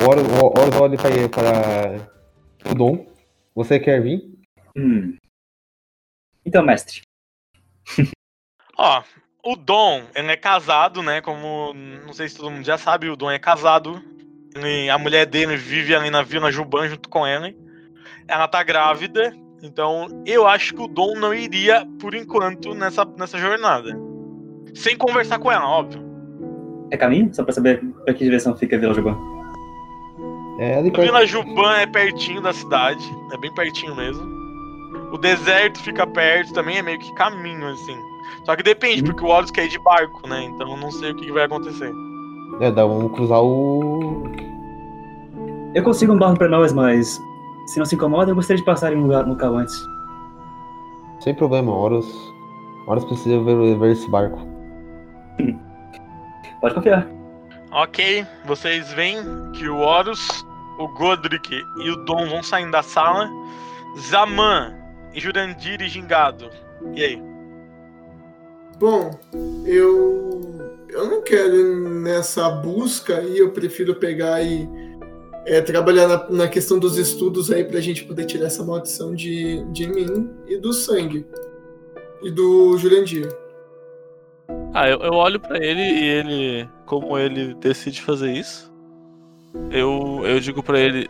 O Horus, o Horus olha para, para o Dom. Você quer vir? Hum. Então, mestre. Ó, o Dom, ele é casado, né? Como não sei se todo mundo já sabe, o Dom é casado. Ele- a mulher dele vive ali na Vila Juban junto com ele. Ela tá grávida, então eu acho que o Dom não iria, por enquanto, nessa, nessa jornada. Sem conversar com ela, óbvio. É caminho? Só pra saber pra que direção fica a Vila Juban. É ali. Vila Juban é pertinho da cidade, é bem pertinho mesmo. O deserto fica perto, também é meio que caminho, assim. Só que depende, porque o Horus quer ir de barco, né? Então eu não sei o que vai acontecer. É, dá um cruzar o. Eu consigo um barco pra nós, mas se não se incomoda, eu gostaria de passar em um lugar, local antes. Sem problema, Horus. Horus precisa ver, ver esse barco. Pode confiar. Ok, vocês veem que o Horus, o Godric e o Dom vão saindo da sala. Zaman, e Jurandir e Gingado. E aí? Bom, eu. Eu não quero ir nessa busca aí, eu prefiro pegar e é, trabalhar na, na questão dos estudos aí pra gente poder tirar essa maldição de, de mim e do sangue. E do Jurandir. Ah, eu, eu olho pra ele e ele, como ele decide fazer isso, eu, eu digo pra ele,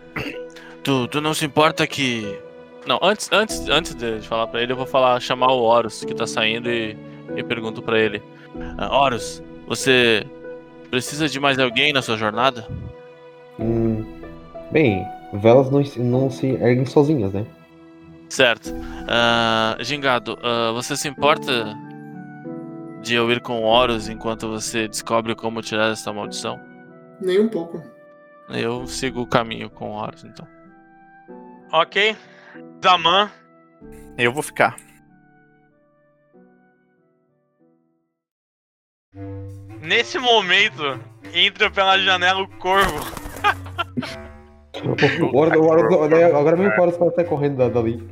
tu, tu não se importa que... Não, antes, antes, antes de falar pra ele, eu vou falar, chamar o Horus, que tá saindo, e, e pergunto pra ele, "Ah, Horus, você precisa de mais alguém na sua jornada? Hum, bem, velas não, não se erguem sozinhas, né? Certo. Ah, Gingado, ah, você se importa de eu ir com o Horus enquanto você descobre como tirar essa maldição? Nem um pouco. Eu sigo o caminho com o Horus, então. Ok. Zaman, Eu vou ficar. nesse momento, entra pela janela o corvo. Horus- né, agora mesmo o Horus pode sair correndo da- dali.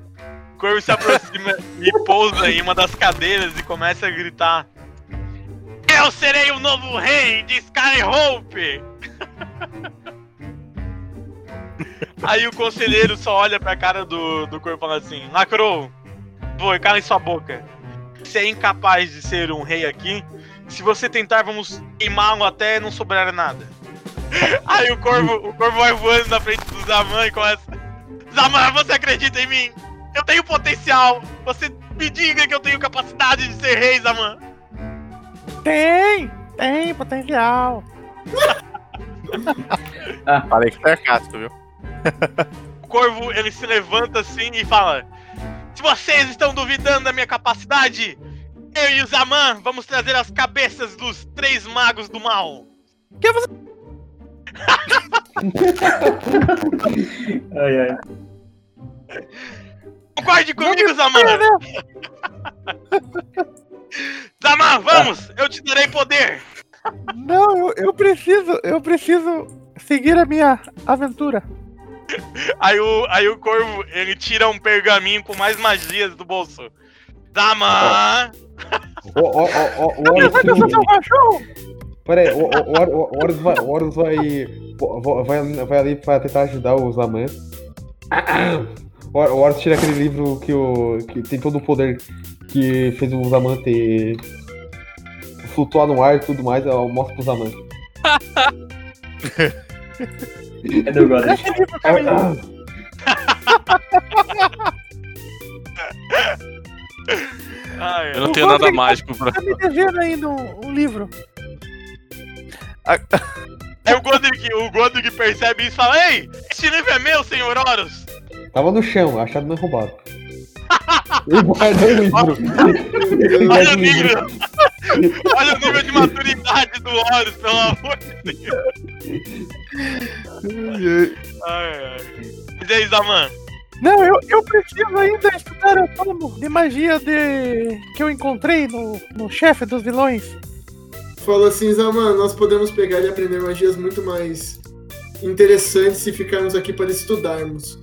O corvo se aproxima e pousa em uma das cadeiras e começa a gritar: Eu serei o novo rei de Skyhope! Aí o conselheiro só olha pra cara do, do corvo e fala assim: Lacrou, foi, cala em sua boca. Você é incapaz de ser um rei aqui. Se você tentar, vamos queimá-lo até não sobrar nada. Aí o corvo, o corvo vai voando na frente do Zaman e começa: Zaman, você acredita em mim? Eu tenho potencial! Você me diga que eu tenho capacidade de ser rei, Zaman! Tem! Tem potencial! Falei que sarcástico, viu? O corvo ele se levanta assim e fala: Se vocês estão duvidando da minha capacidade, eu e o Zaman vamos trazer as cabeças dos três magos do mal. Que você... Ai, ai. Concorde comigo, Zaman! Zaman, vamos! Eu te darei poder! Não, eu, eu preciso, eu preciso seguir a minha aventura. Aí o, aí o corvo, ele tira um pergaminho com mais magias do bolso. Zaman! O, o, seu cachorro! Pera aí, o, o, o, o Horus vai, o Horus vai, vai, vai ali pra tentar ajudar o Zaman. O o Horus tira aquele livro que, o, que tem todo o poder que fez o Zaman ter flutuar no ar e tudo mais, eu mostro pro Zaman. Cadê o Godric? Esse livro, Camila. Ai, Eu não tenho nada Rodrigo mágico pra. Tá me devendo ainda um, um livro. Aí o Godric, o Godric percebe isso e fala: Ei, esse livro é meu, senhor Horus! Tava no chão, achado não é roubado. Ele guardou o livro. Ele Olha o nível! Olha o nível de maturidade do Horus, pelo amor de Deus! Ai, ai. Mas aí, Zaman? Não, eu, eu preciso ainda estudar o tomo de magia de que eu encontrei no, no chefe dos vilões. Falou assim, Zaman, nós podemos pegar e aprender magias muito mais interessantes se ficarmos aqui para estudarmos.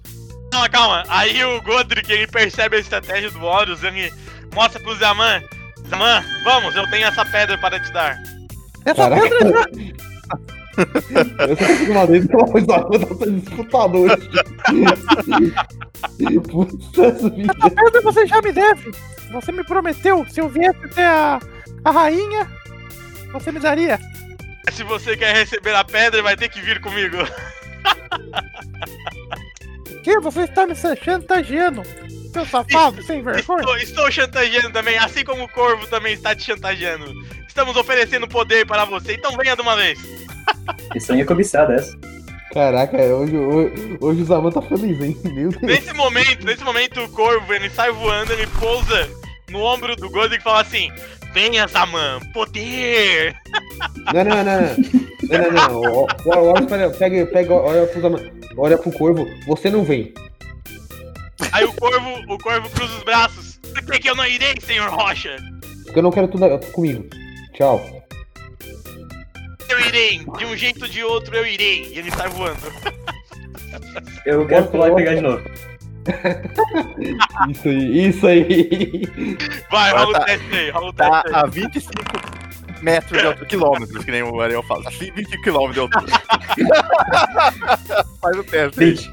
Calma, calma. Aí o Godric, ele percebe a estratégia do Horus, ele mostra pro Zaman. Zaman, vamos, eu tenho essa pedra para te dar. Essa Caraca. pedra já. Eu só fiz uma vez pela coisa da tá disputado hoje. Puta vida. Essa pedra você já me deve. Você me prometeu, se eu viesse até a, a rainha, você me daria. Se você quer receber a pedra, vai ter que vir comigo. Que? Você está me chantageando, seu safado, sem vergonha. Estou, estou chantageando também, assim como o Corvo também está te chantageando. Estamos oferecendo poder para você, então venha de uma vez. Estranha cobiçada essa. Caraca, hoje, hoje, hoje o Zaman tá feliz, hein? Meu Deus. Nesse momento, nesse momento, o Corvo, ele sai voando, ele pousa no ombro do Godric e fala assim: Venha, Zaman, poder! Não, não, não, não. Não, não, não. O- o- o Horus pega, pega, pega, olha pro Zaman. Olha pro corvo, você não vem. Aí o Corvo, o Corvo cruza os braços. Por que, que eu não irei, senhor Rocha? Porque eu não quero tudo comigo. Tchau. Eu irei, de um jeito ou de outro eu irei. E ele sai voando. Eu quero pular e pegar de novo. Isso aí, isso aí. Vai, rola o tá- teste aí, rola o Tá teste aí. a 25 metros de altura, quilômetros, que nem o Ariel fala. Assim, 25 quilômetros de altura. Faz o teste. 20.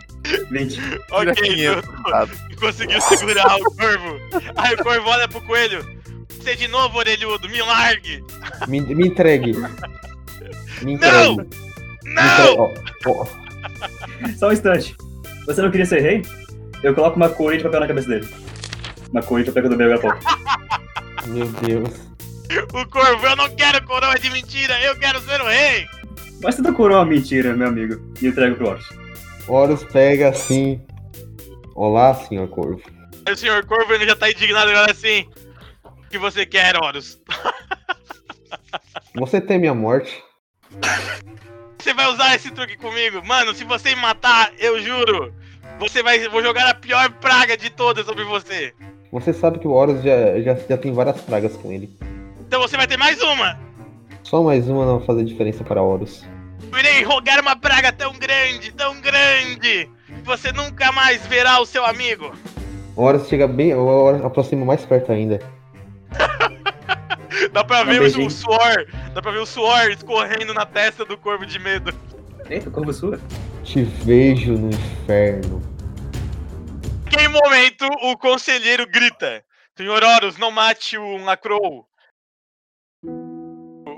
20. Ok, Tira tu, 500, tá? tu conseguiu segurar o corvo. Aí o corvo olha pro coelho. Você de novo, orelhudo, me largue! Me, me entregue. Me entregue. Não! Me entregue. Não! Ó, ó. Só um instante. Você não queria ser rei? Eu coloco uma coroa de papel na cabeça dele. Uma coroa de papel que eu agora há pouco. Meu Deus. O corvo, eu não quero coroa de mentira, eu quero ser o rei! Mas tudo coroa é uma mentira, meu amigo. E entrego pro Horus. Horus pega assim. Olá, senhor corvo. O senhor corvo ele já tá indignado agora assim. O que você quer, Horus? Você teme a morte? Você vai usar esse truque comigo? Mano, se você me matar, eu juro, você vai. Vou jogar a pior praga de todas sobre você. Você sabe que o Horus já, já, já tem várias pragas com ele. Então você vai ter mais uma! Só mais uma não vai fazer diferença para Horus. Eu irei rogar uma praga tão grande, tão grande, que você nunca mais verá o seu amigo. Horus chega bem. O Horus aproxima mais perto ainda. Dá pra ver o, o suor, dá pra ver o suor escorrendo na testa do corvo de medo. Eita, corvo sua. Te vejo no inferno. Naquele momento, o conselheiro grita: Senhor Horus, não mate o Lacrow.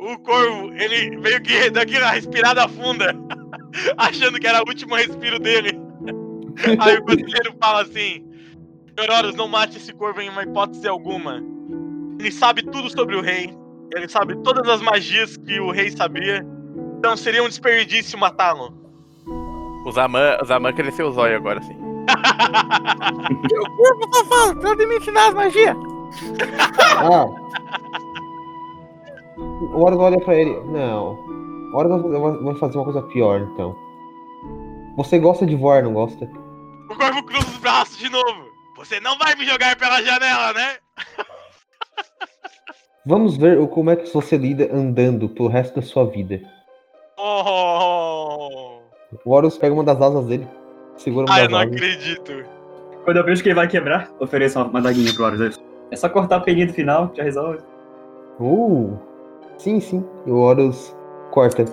O corvo, ele meio que aquela respirada funda, achando que era o último respiro dele. Aí o conselheiro fala assim: Horus, não mate esse corvo em uma hipótese alguma. Ele sabe tudo sobre o rei, ele sabe todas as magias que o rei sabia, então seria um desperdício matá-lo. O Zaman, o Zaman cresceu o zóio agora, assim. Corvo safado, pode me ensinar as magias. Ah! O Horus olha pra ele. Não. Eu eu vou- vou fazer uma coisa pior, então. Você gosta de voar, não gosta? O corvo cruza os braços de novo. Você não vai me jogar pela janela, né? Vamos ver o- como é que você lida andando pro resto da sua vida. Oh! O Horus pega uma das asas dele, segura uma Ai, eu das não asas. acredito. Quando eu vejo que ele vai quebrar, ofereço uma, uma daguinha pro Horus. É só cortar a peninha do final, já resolve. Uh! Sim, sim. E o Horus corta.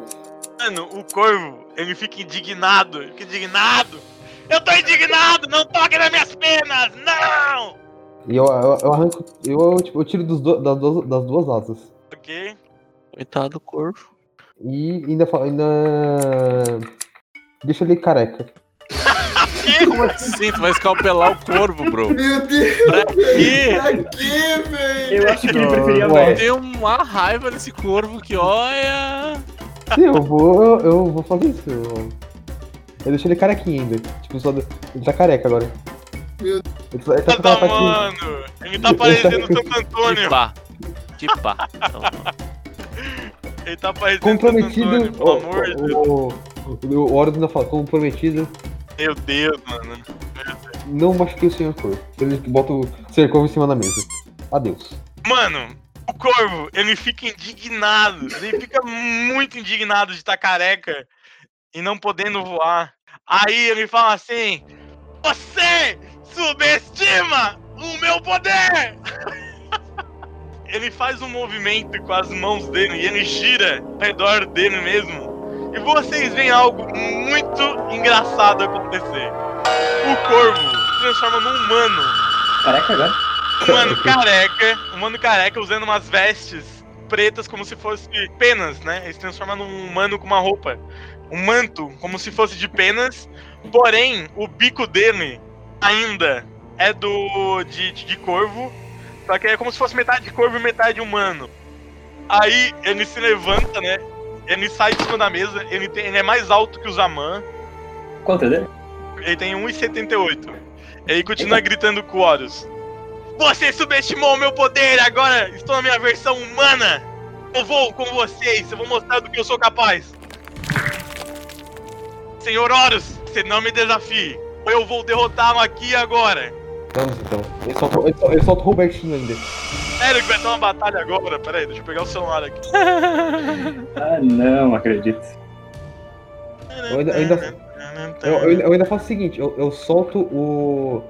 Mano, o corvo, ele fica indignado. Ele fica indignado. Eu tô indignado! Não toque nas minhas penas! Não! E eu, eu, eu arranco. Eu, tipo, eu tiro dos do- das, duas, das duas asas. Ok. Coitado do corvo. E ainda. ainda... Deixa ele careca. Como assim? Tu vai escalpelar o corvo, bro. Meu Deus! Pra quê? Pra quê, velho? Eu acho que ele preferia ué. mais. Tem uma raiva desse corvo que olha. Sim, eu vou. Eu vou fazer isso. Eu, eu deixo ele carequinha ainda. Tipo, só. Ele tá careca agora. Meu Ele tá, ele tá Tá, mano! Ele tá parecendo Santo Antônio. Tipá. Tipá. Então, Ele tá parecendo Comprometido. Santo Antônio, pelo amor de Deus. O, o, o Horus ainda fala, comprometido. Meu Deus, mano. Não machuquei o senhor corvo. Ele bota o senhor corvo em cima da mesa. Adeus. Mano, o corvo, ele fica indignado. Ele fica muito indignado de estar careca e não podendo voar. Aí ele fala assim: Você subestima o meu poder! ele faz um movimento com as mãos dele e ele gira ao redor dele mesmo. E vocês veem algo muito engraçado acontecer. O corvo se transforma num humano Careca agora. um mano careca, um mano careca usando umas vestes pretas como se fosse penas, né? Ele se transforma num humano com uma roupa. Um manto, como se fosse de penas. Porém, o bico dele ainda é do. de, de corvo. Só que é como se fosse metade de corvo e metade humano. Aí ele se levanta, né? Ele sai de cima da mesa, ele, tem- ele é mais alto que o Zaman. Quanto é dele? Ele tem 1,78. Ele continua gritando com o Horus. Você subestimou o meu poder, agora estou na minha versão humana. Eu vou com vocês, eu vou mostrar do que eu sou capaz. Senhor Horus, você não me desafie. Ou eu vou derrotá-lo aqui e agora. Vamos então. Ele solta, ele solta- ele solta o Robertinho ainda. Sério que vai ter uma batalha agora? Pera aí, deixa eu pegar o celular aqui. Ah, não acredito. Eu ainda, eu ainda, eu, eu ainda- eu ainda faço o seguinte, eu, eu solto o.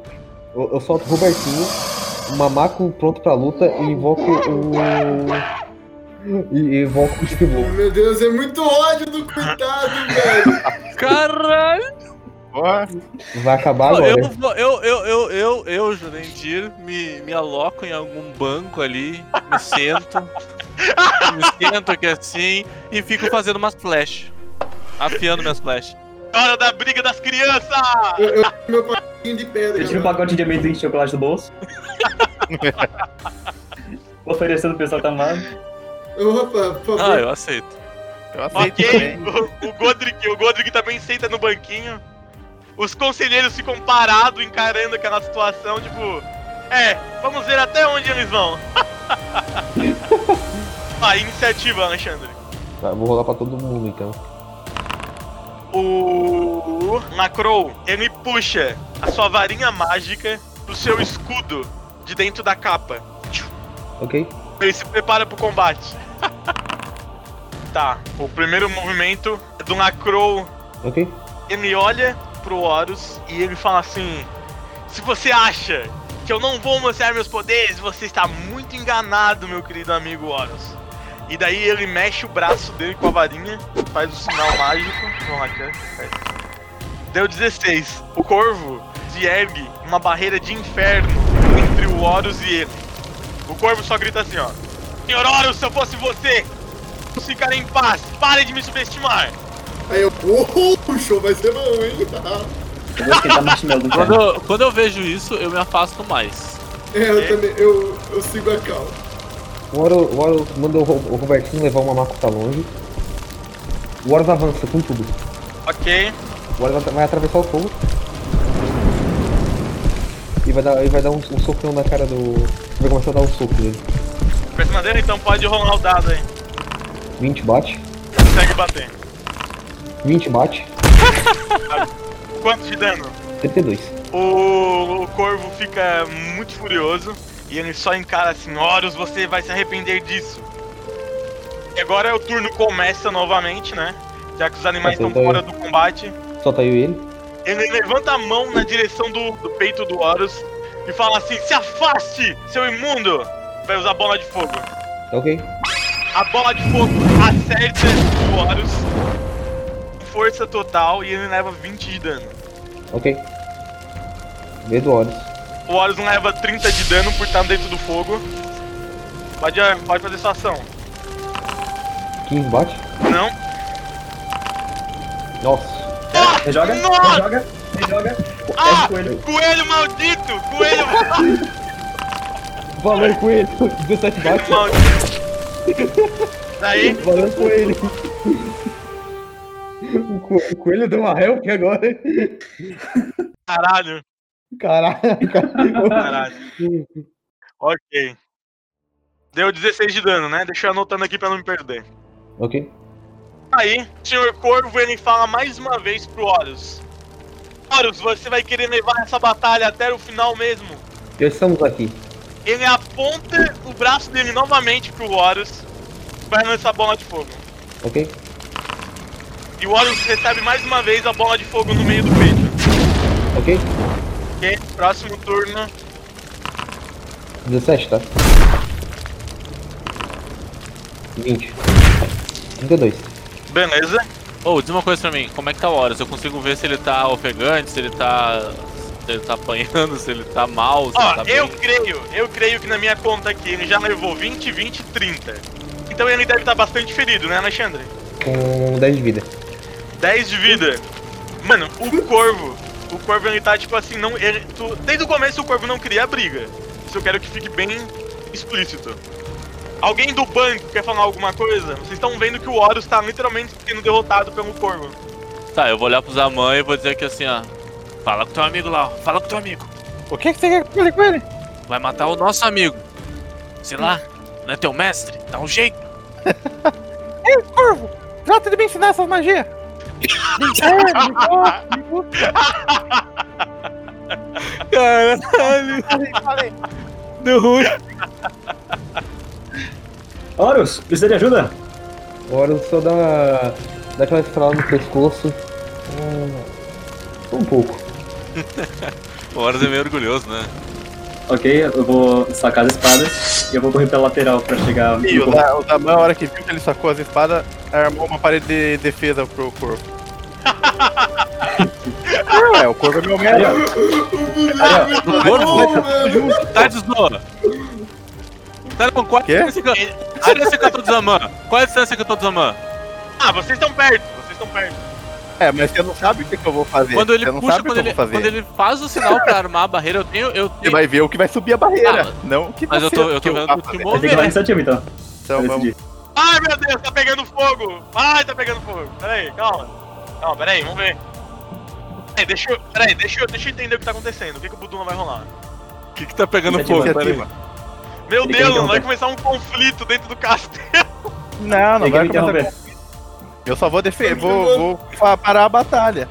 Eu, eu solto o Robertinho, o Mamaco pronto pra luta e invoco o. E, e invoco o Steve Meu Deus, é muito ódio do coitado, velho. Caralho! Vai acabar agora. eu, vou- eu, eu, eu, eu, eu, Jurandir, me, me aloco em algum banco ali, me sento, me sento aqui assim e fico fazendo umas flash. Afiando minhas flash. Hora da briga das crianças! Eu, eu meu patinho de pedra. Eu tiro um pacote de amendoim de chocolate do bolso. Oferecendo pro pessoal tá amado. Opa, por favor. Ah, eu aceito. Eu aceito Ok, o, o Godric, o Godric também senta no banquinho. Os conselheiros ficam parados encarando aquela situação, tipo, é, vamos ver até onde eles vão. ah, iniciativa, Alexandre. Tá, vou rolar pra todo mundo então. O Macrow, ele puxa a sua varinha mágica do seu escudo de dentro da capa. Ok? Ele se prepara pro combate. tá, o primeiro movimento é do Macrow Ok? ele olha pro Horus e ele fala assim: Se você acha que eu não vou mostrar meus poderes, você está muito enganado, meu querido amigo Horus. E daí ele mexe o braço dele com a varinha, faz o sinal mágico. Vamos lá, cara. Deu 16. O corvo se ergue uma barreira de inferno entre o Horus e ele. O corvo só grita assim, ó. Senhor Horus, se eu fosse você, vamos ficar em paz. Pare de me subestimar. Aí eu, o show vai ser bom, hein? Quando eu, quando eu vejo isso, eu me afasto mais. É, eu também, eu, eu sigo a calma. O Horus, o Horus manda o, Ro- o Robertinho levar o Mamaco pra longe. O Horus avança com tudo. Ok. O Horus vai atravessar o fogo. E vai dar, e vai dar um, um socão na cara do. Vai começar a dar um soco nele. Pra cima dele, então pode rolar o dado aí. 20 bate. consegue bater. 20 bate. Quanto de dano? 32. O, o corvo fica muito furioso e ele só encara assim: Horus, você vai se arrepender disso. E agora o turno começa novamente, né? Já que os animais estão fora do combate. Só tá eu e ele. Ele levanta a mão na direção do, do peito do Horus e fala assim: Se afaste, seu imundo! Vai usar bola de fogo. Ok. A bola de fogo acerta o Horus. Força total e ele leva 20 de dano. Ok. Medo Horus. O Horus não leva 30 de dano por estar dentro do fogo. Pode, pode fazer sua ação. 15 bate. Não? Nossa. Rejoga, Nossa! rejoga, rejoga. Ah! É coelho. Coelho maldito! Coelho maldito! Valeu com ele. 17 bate. Daí, Valeu com ele. O co- o coelho deu uma help agora. caralho, Caralho, cara. caralho. Ok. Deu 16 de dano, né? Deixa eu anotando aqui pra não me perder. Ok. Aí, o senhor Corvo ele fala mais uma vez pro Horus: Horus, você vai querer levar essa batalha até o final mesmo? Já estamos aqui. Ele aponta o braço dele novamente pro Horus vai lançar bola de fogo. Ok. E o Horus recebe mais uma vez a bola de fogo no meio do peito. Ok. Ok? Próximo turno. 17, tá? 20. 32. Beleza. Ô, diz uma coisa pra mim, como é que tá o Horus? Eu consigo ver se ele tá ofegante, se ele tá. se ele tá apanhando, se ele tá mal, se Ó, ele tá eu bem. creio, eu creio que na minha conta aqui ele já levou 20, 20, 30. Então ele deve estar bastante ferido, né, Alexandre? Com 10 de vida. 10 de vida. Mano, o corvo. O corvo ele tá tipo assim, não. Ele, tu- desde o começo o corvo não queria briga. Isso eu quero que fique bem explícito. Alguém do banco quer falar alguma coisa? Vocês estão vendo que o Horus tá literalmente sendo derrotado pelo corvo. Tá, eu vou olhar pros Aman e vou dizer que assim, ó. Fala com teu amigo lá, ó. Fala com teu amigo. O que, que você quer que eu com ele? Vai matar o nosso amigo. Sei lá, não é teu mestre? Dá um jeito. Ei, corvo! Trata de me ensinar essas magias! Gosta, me gusta. Caralho, Falei, falei. deu ruim. Horus, precisa de ajuda? Eu só dá, dá aquela estrada no pescoço. Hum, um pouco. O Horus é meio orgulhoso, né? Ok, eu vou sacar as espadas e eu vou correr pela lateral pra chegar. E o, da, o Daman, a hora que viu que ele sacou as espadas, armou uma parede de defesa pro corpo. é, o corpo é meu. Aí, ó. Corvo, tá de zoa. Tá não, qual é Quê? a distância que eu- a distância que eu tô dos Aman? Qual é a distância que eu tô Aman? Ah, vocês estão perto, vocês estão perto. É, mas você não sabe o que, que eu vou fazer. Quando ele você não puxa, sabe o quando ele, quando ele faz o sinal pra armar a barreira, eu tenho. Eu Você tenho vai ver o que vai subir a barreira, Ah, não o que mas eu você- tô, eu tô vendo o que. Vai ter que dar iniciativa então. Então, vamos. Ai meu Deus, tá pegando fogo! Ai, tá pegando fogo! Peraí, calma. Calma, peraí, vamos ver. Peraí, deixa eu. Peraí, deixa eu, deixa eu entender o que tá acontecendo. O que, que o Buduma vai rolar? O que que tá pegando fogo? Meu Ele Deus, vai começar um conflito dentro do castelo. Não, não Tem que vai me começar. Eu só vou defender, vou, vou parar a batalha.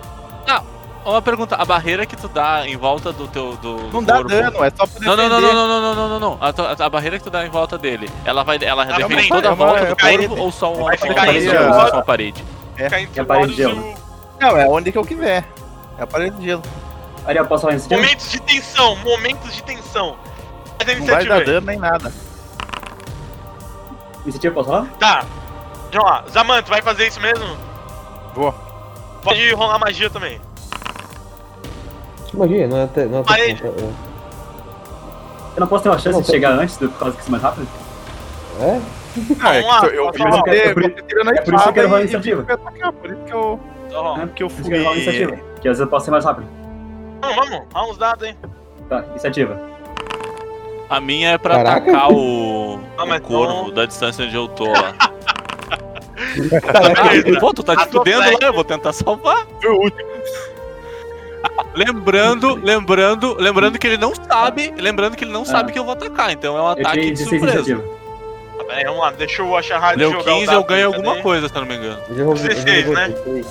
Uma pergunta, a barreira que tu dá em volta do teu. Do, Não dá corpo- dano, é só pra defender. Não, não, não, não, não, não, não, não, não, não. A, tua- a barreira que tu dá em volta dele, ela vai. Ela na defende frente, toda a é uma- volta é do corpo ou só uma uma ficar parede? ou só a parede? Ficar entre É a parede de gelo. Não, é onde que eu quiser. É a parede de gelo. Ariel, posso falar iniciativa? Momentos de tensão, momentos de tensão. Não vai dar dano nem nada. Iniciativa, posso falar? Tá. Vamos lá, Zaman, tu vai fazer isso mesmo? Vou. Pode rolar magia também. Que magia? Não é até. Não é até Parede. é- Eu não posso ter uma chance Não, de tá- chegar antes do por causa que isso é mais rápido? é? Ah, é lá, que eu, eu, posso eu você, É por- é isso que eu quero rolar iniciativa. Por isso que eu, Então. É, que eu Por isso que eu rolar fui... iniciativa. Que às vezes eu posso ser mais rápido. Vamos, vamos, rola uns dados, hein. Tá, iniciativa. A minha é pra Caraca. atacar o, Ah, o corvo não. da distância onde eu tô lá. Caraca, Ah, pô, tu tá flecha. lá, eu vou tentar salvar. Foi o último. Lembrando, lembrando, lembrando que ele não sabe, lembrando que ele não Ah. sabe que eu vou atacar, então é um Eu ataque de 16 surpresa. peraí, vamos lá, deixa o Acharrad Deu jogar o 15, dado eu ganho alguma coisa, se eu não me engano. Eu já roubei- eu já 16, roubei né?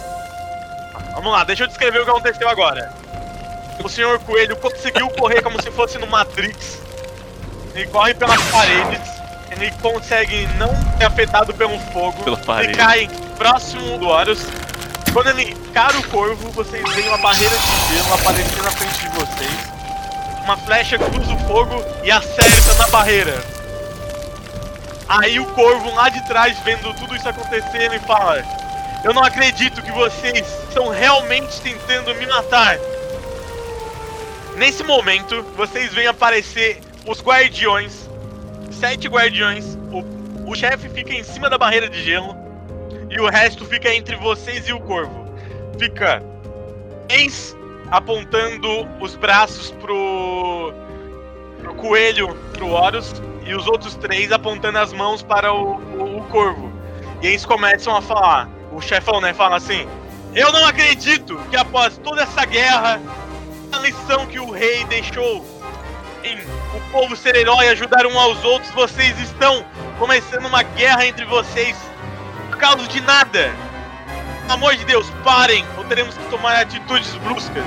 Vamos lá, deixa eu descrever o que aconteceu agora. O senhor Coelho conseguiu correr como se fosse no Matrix. Ele corre pelas paredes. Ele consegue não ser afetado pelo fogo. Pela Ele parede. cai próximo do Horus. Quando ele cara o corvo, vocês veem uma barreira de gelo aparecer na frente de vocês. Uma flecha cruza o fogo e acerta na barreira. Aí o corvo lá de trás, vendo tudo isso acontecer, ele fala: Eu não acredito que vocês estão realmente tentando me matar. Nesse momento, vocês veem aparecer os guardiões, sete guardiões. O, o chefe fica em cima da barreira de gelo e o resto fica entre vocês e o corvo. Fica três apontando os braços pro, pro coelho, pro Horus, e os outros três apontando as mãos para o, o, o corvo. E eles começam a falar. O chefão, né, fala assim: Eu não acredito que após toda essa guerra, a lição que o rei deixou em o povo ser herói, ajudar um aos outros, vocês estão começando uma guerra entre vocês por causa de nada. Pelo amor de Deus, parem, ou teremos que tomar atitudes bruscas.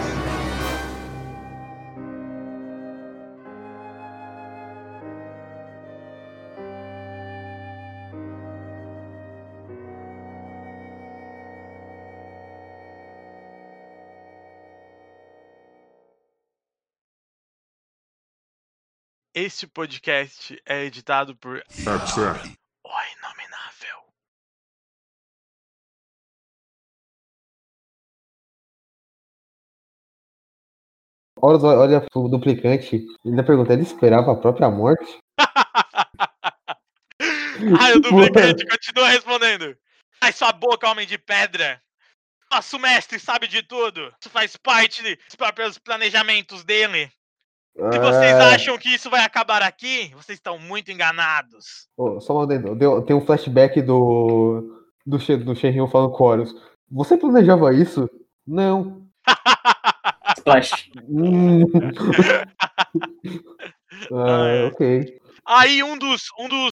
Este podcast é editado por O Inominável. Horus olha pro duplicante e ainda pergunta, ele esperava a própria morte? Ai, o duplicante continua respondendo. Ai, sua boca, homem de pedra. Nosso mestre sabe de tudo. Isso faz parte dos próprios planejamentos dele. Se vocês Ah, acham que isso vai acabar aqui, vocês estão muito enganados. ô, só deu- tem um flashback do do, She- do Shenryu falando com o Horus. Você planejava isso? Não. Splash. Hum. ah, ok. Aí um dos. Um dos.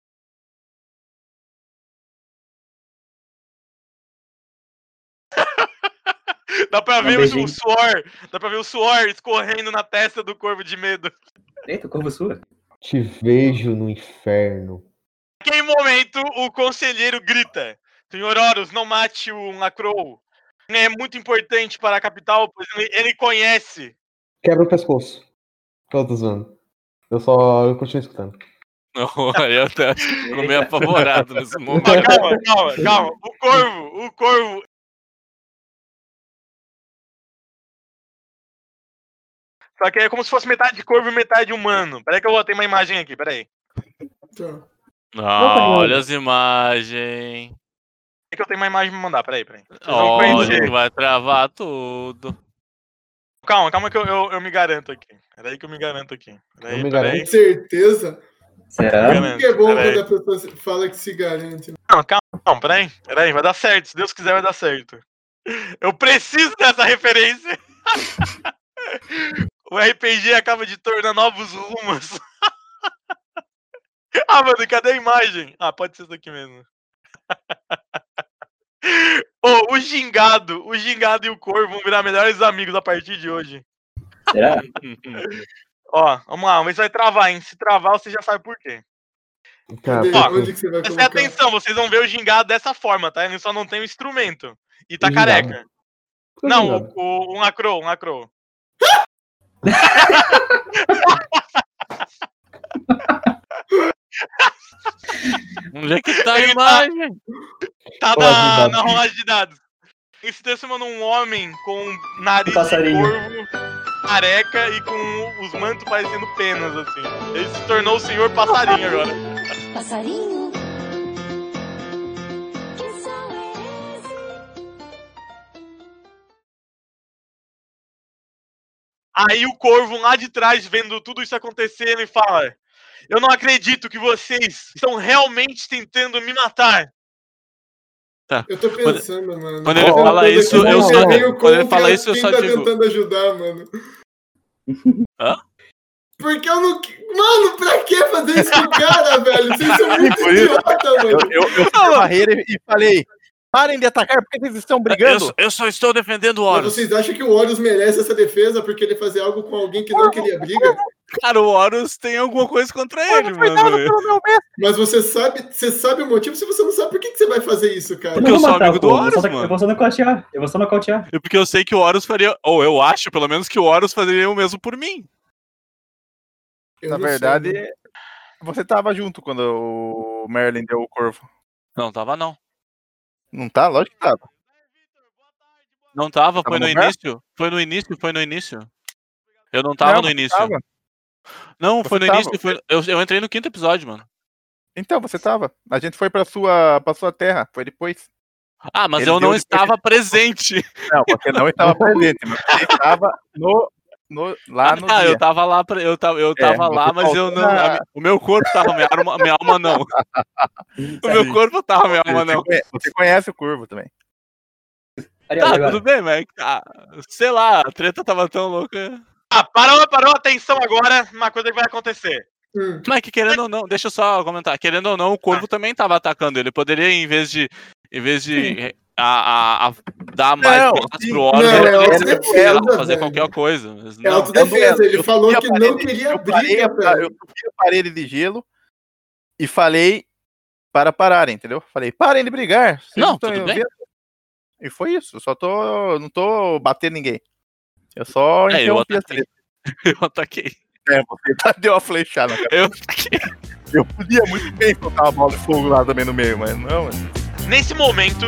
Dá pra Um ver o, beijinho. o suor. Dá pra ver o suor escorrendo na testa do corvo de medo. Eita, corvo sua. Te vejo no inferno. Naquele momento, o conselheiro grita: Senhor Horus, não mate o Lacrow. Ele é muito importante para a capital, pois ele, conhece. Quebra o pescoço. Eu tô zoando. Eu só eu continuo escutando. Não, eu até acho que ficou meio apavorado nesse momento. Calma, calma, calma. O corvo, o corvo. Só que é como se fosse metade corvo e metade humano. Peraí que eu botei uma imagem aqui, peraí. Tá. Ah, olha as imagens. É que eu tenho uma imagem pra mandar, peraí, peraí. Vocês Olha que vai travar tudo. Calma, calma que eu, eu, eu me garanto aqui. Peraí que eu me garanto aqui. Peraí, Eu me peraí. Com certeza. Será? Garanto, Que é bom peraí. quando a pessoa fala que se garante. né? Não, calma, calma, peraí. Peraí, vai dar certo. Se Deus quiser, vai dar certo. Eu preciso dessa referência. o RPG acaba de tornar novos rumos. ah, mano, cadê a imagem? Ah, pode ser isso aqui mesmo. Ô, o gingado, o gingado e o corvo vão virar melhores amigos a partir de hoje. Será? Ó, vamos lá, vamos ver se vai travar, hein? Se travar, você já sabe por quê. Tá, ó, você Prestem atenção, vocês vão ver o gingado dessa forma, tá? Ele só não tem o instrumento. E tá careca. Não, o, o, um lacrou, um lacrou. Onde é que tá a tá- imagem? Tá de na, na rolagem de dados. Ele se transforma num homem com nariz de passarinho. corvo, careca e com os mantos parecendo penas, assim. Ele se tornou o senhor passarinho agora. Passarinho. Aí o corvo lá de trás, vendo tudo isso acontecer, ele fala: Eu não acredito que vocês estão realmente tentando me matar. Eu tô pensando, mano. quando ele uma fala isso, eu só- tem o quando ele fala isso, eu quem só tá digo- tentando ajudar, mano. Porque eu não. Mano, pra que fazer isso com o cara, velho? Vocês são muito idiota, Eu, mano. eu, eu fiz a barreira e e falei: parem de atacar, porque vocês estão Eu, brigando. eu só estou defendendo o Mas Horus. vocês acham que o Horus merece essa defesa porque ele fazia algo com alguém que não queria briga? Cara, o Horus tem alguma coisa contra ele, mano. pelo meu mestre. Mas você sabe, você sabe o motivo, se você não sabe, por que, que você vai fazer isso, cara? Porque eu sou amigo do eu Horus, vou só- mano. Eu vou só nocautear. Eu vou só nocautear. E porque eu sei que o Horus faria. Ou eu acho, pelo menos, que o Horus faria o mesmo por mim. Eu Na sei, verdade, mano. você tava junto quando o Merlin deu o corvo. Não tava, não. Não tá? Lógico que tava. Não tava, foi no início. Foi no início, foi no início. Eu não tava Não, no início. tava. Não, Você foi no tava. início. Foi... Eu, eu entrei no quinto episódio, mano. Então, você tava. A gente foi pra sua, pra sua terra. Foi depois. Ah, mas Ele eu não estava presente. Não, você não estava presente, mas você estava no, no, lá no ah, dia. eu tava lá, pra- eu tava, eu tava você lá, mas eu não. a o meu corpo tava, minha alma, minha alma não. O meu corpo tava, minha alma não. Você conhece o curvo também. Tá, agora. tudo bem, mas. ah, sei lá, a treta tava tão louca. Ah, parou, parou, atenção agora, uma coisa que vai acontecer. Hum. Mas que querendo ou não, deixa eu só comentar. Querendo ou não, o corvo também tava atacando. Ele poderia, em vez de. Em vez de. A, a- a- dar mais Não, sim. pro Horus, Não, é lá, fazer velho. qualquer coisa. Mas É não. autodefesa, ele Eu falou que não parede- queria eu parei briga. Eu subi a parede de gelo e falei para pararem, entendeu? Falei, parem de brigar. Não, tudo bem. vendo?" E foi isso. Eu só tô. Não tô batendo ninguém. Eu só É, eu ataquei. treta. Eu ataquei. É, você tá- deu uma flechada, cara. Eu ataquei. Eu podia muito bem colocar uma bola de fogo lá também no meio, mas não. mano. Nesse momento,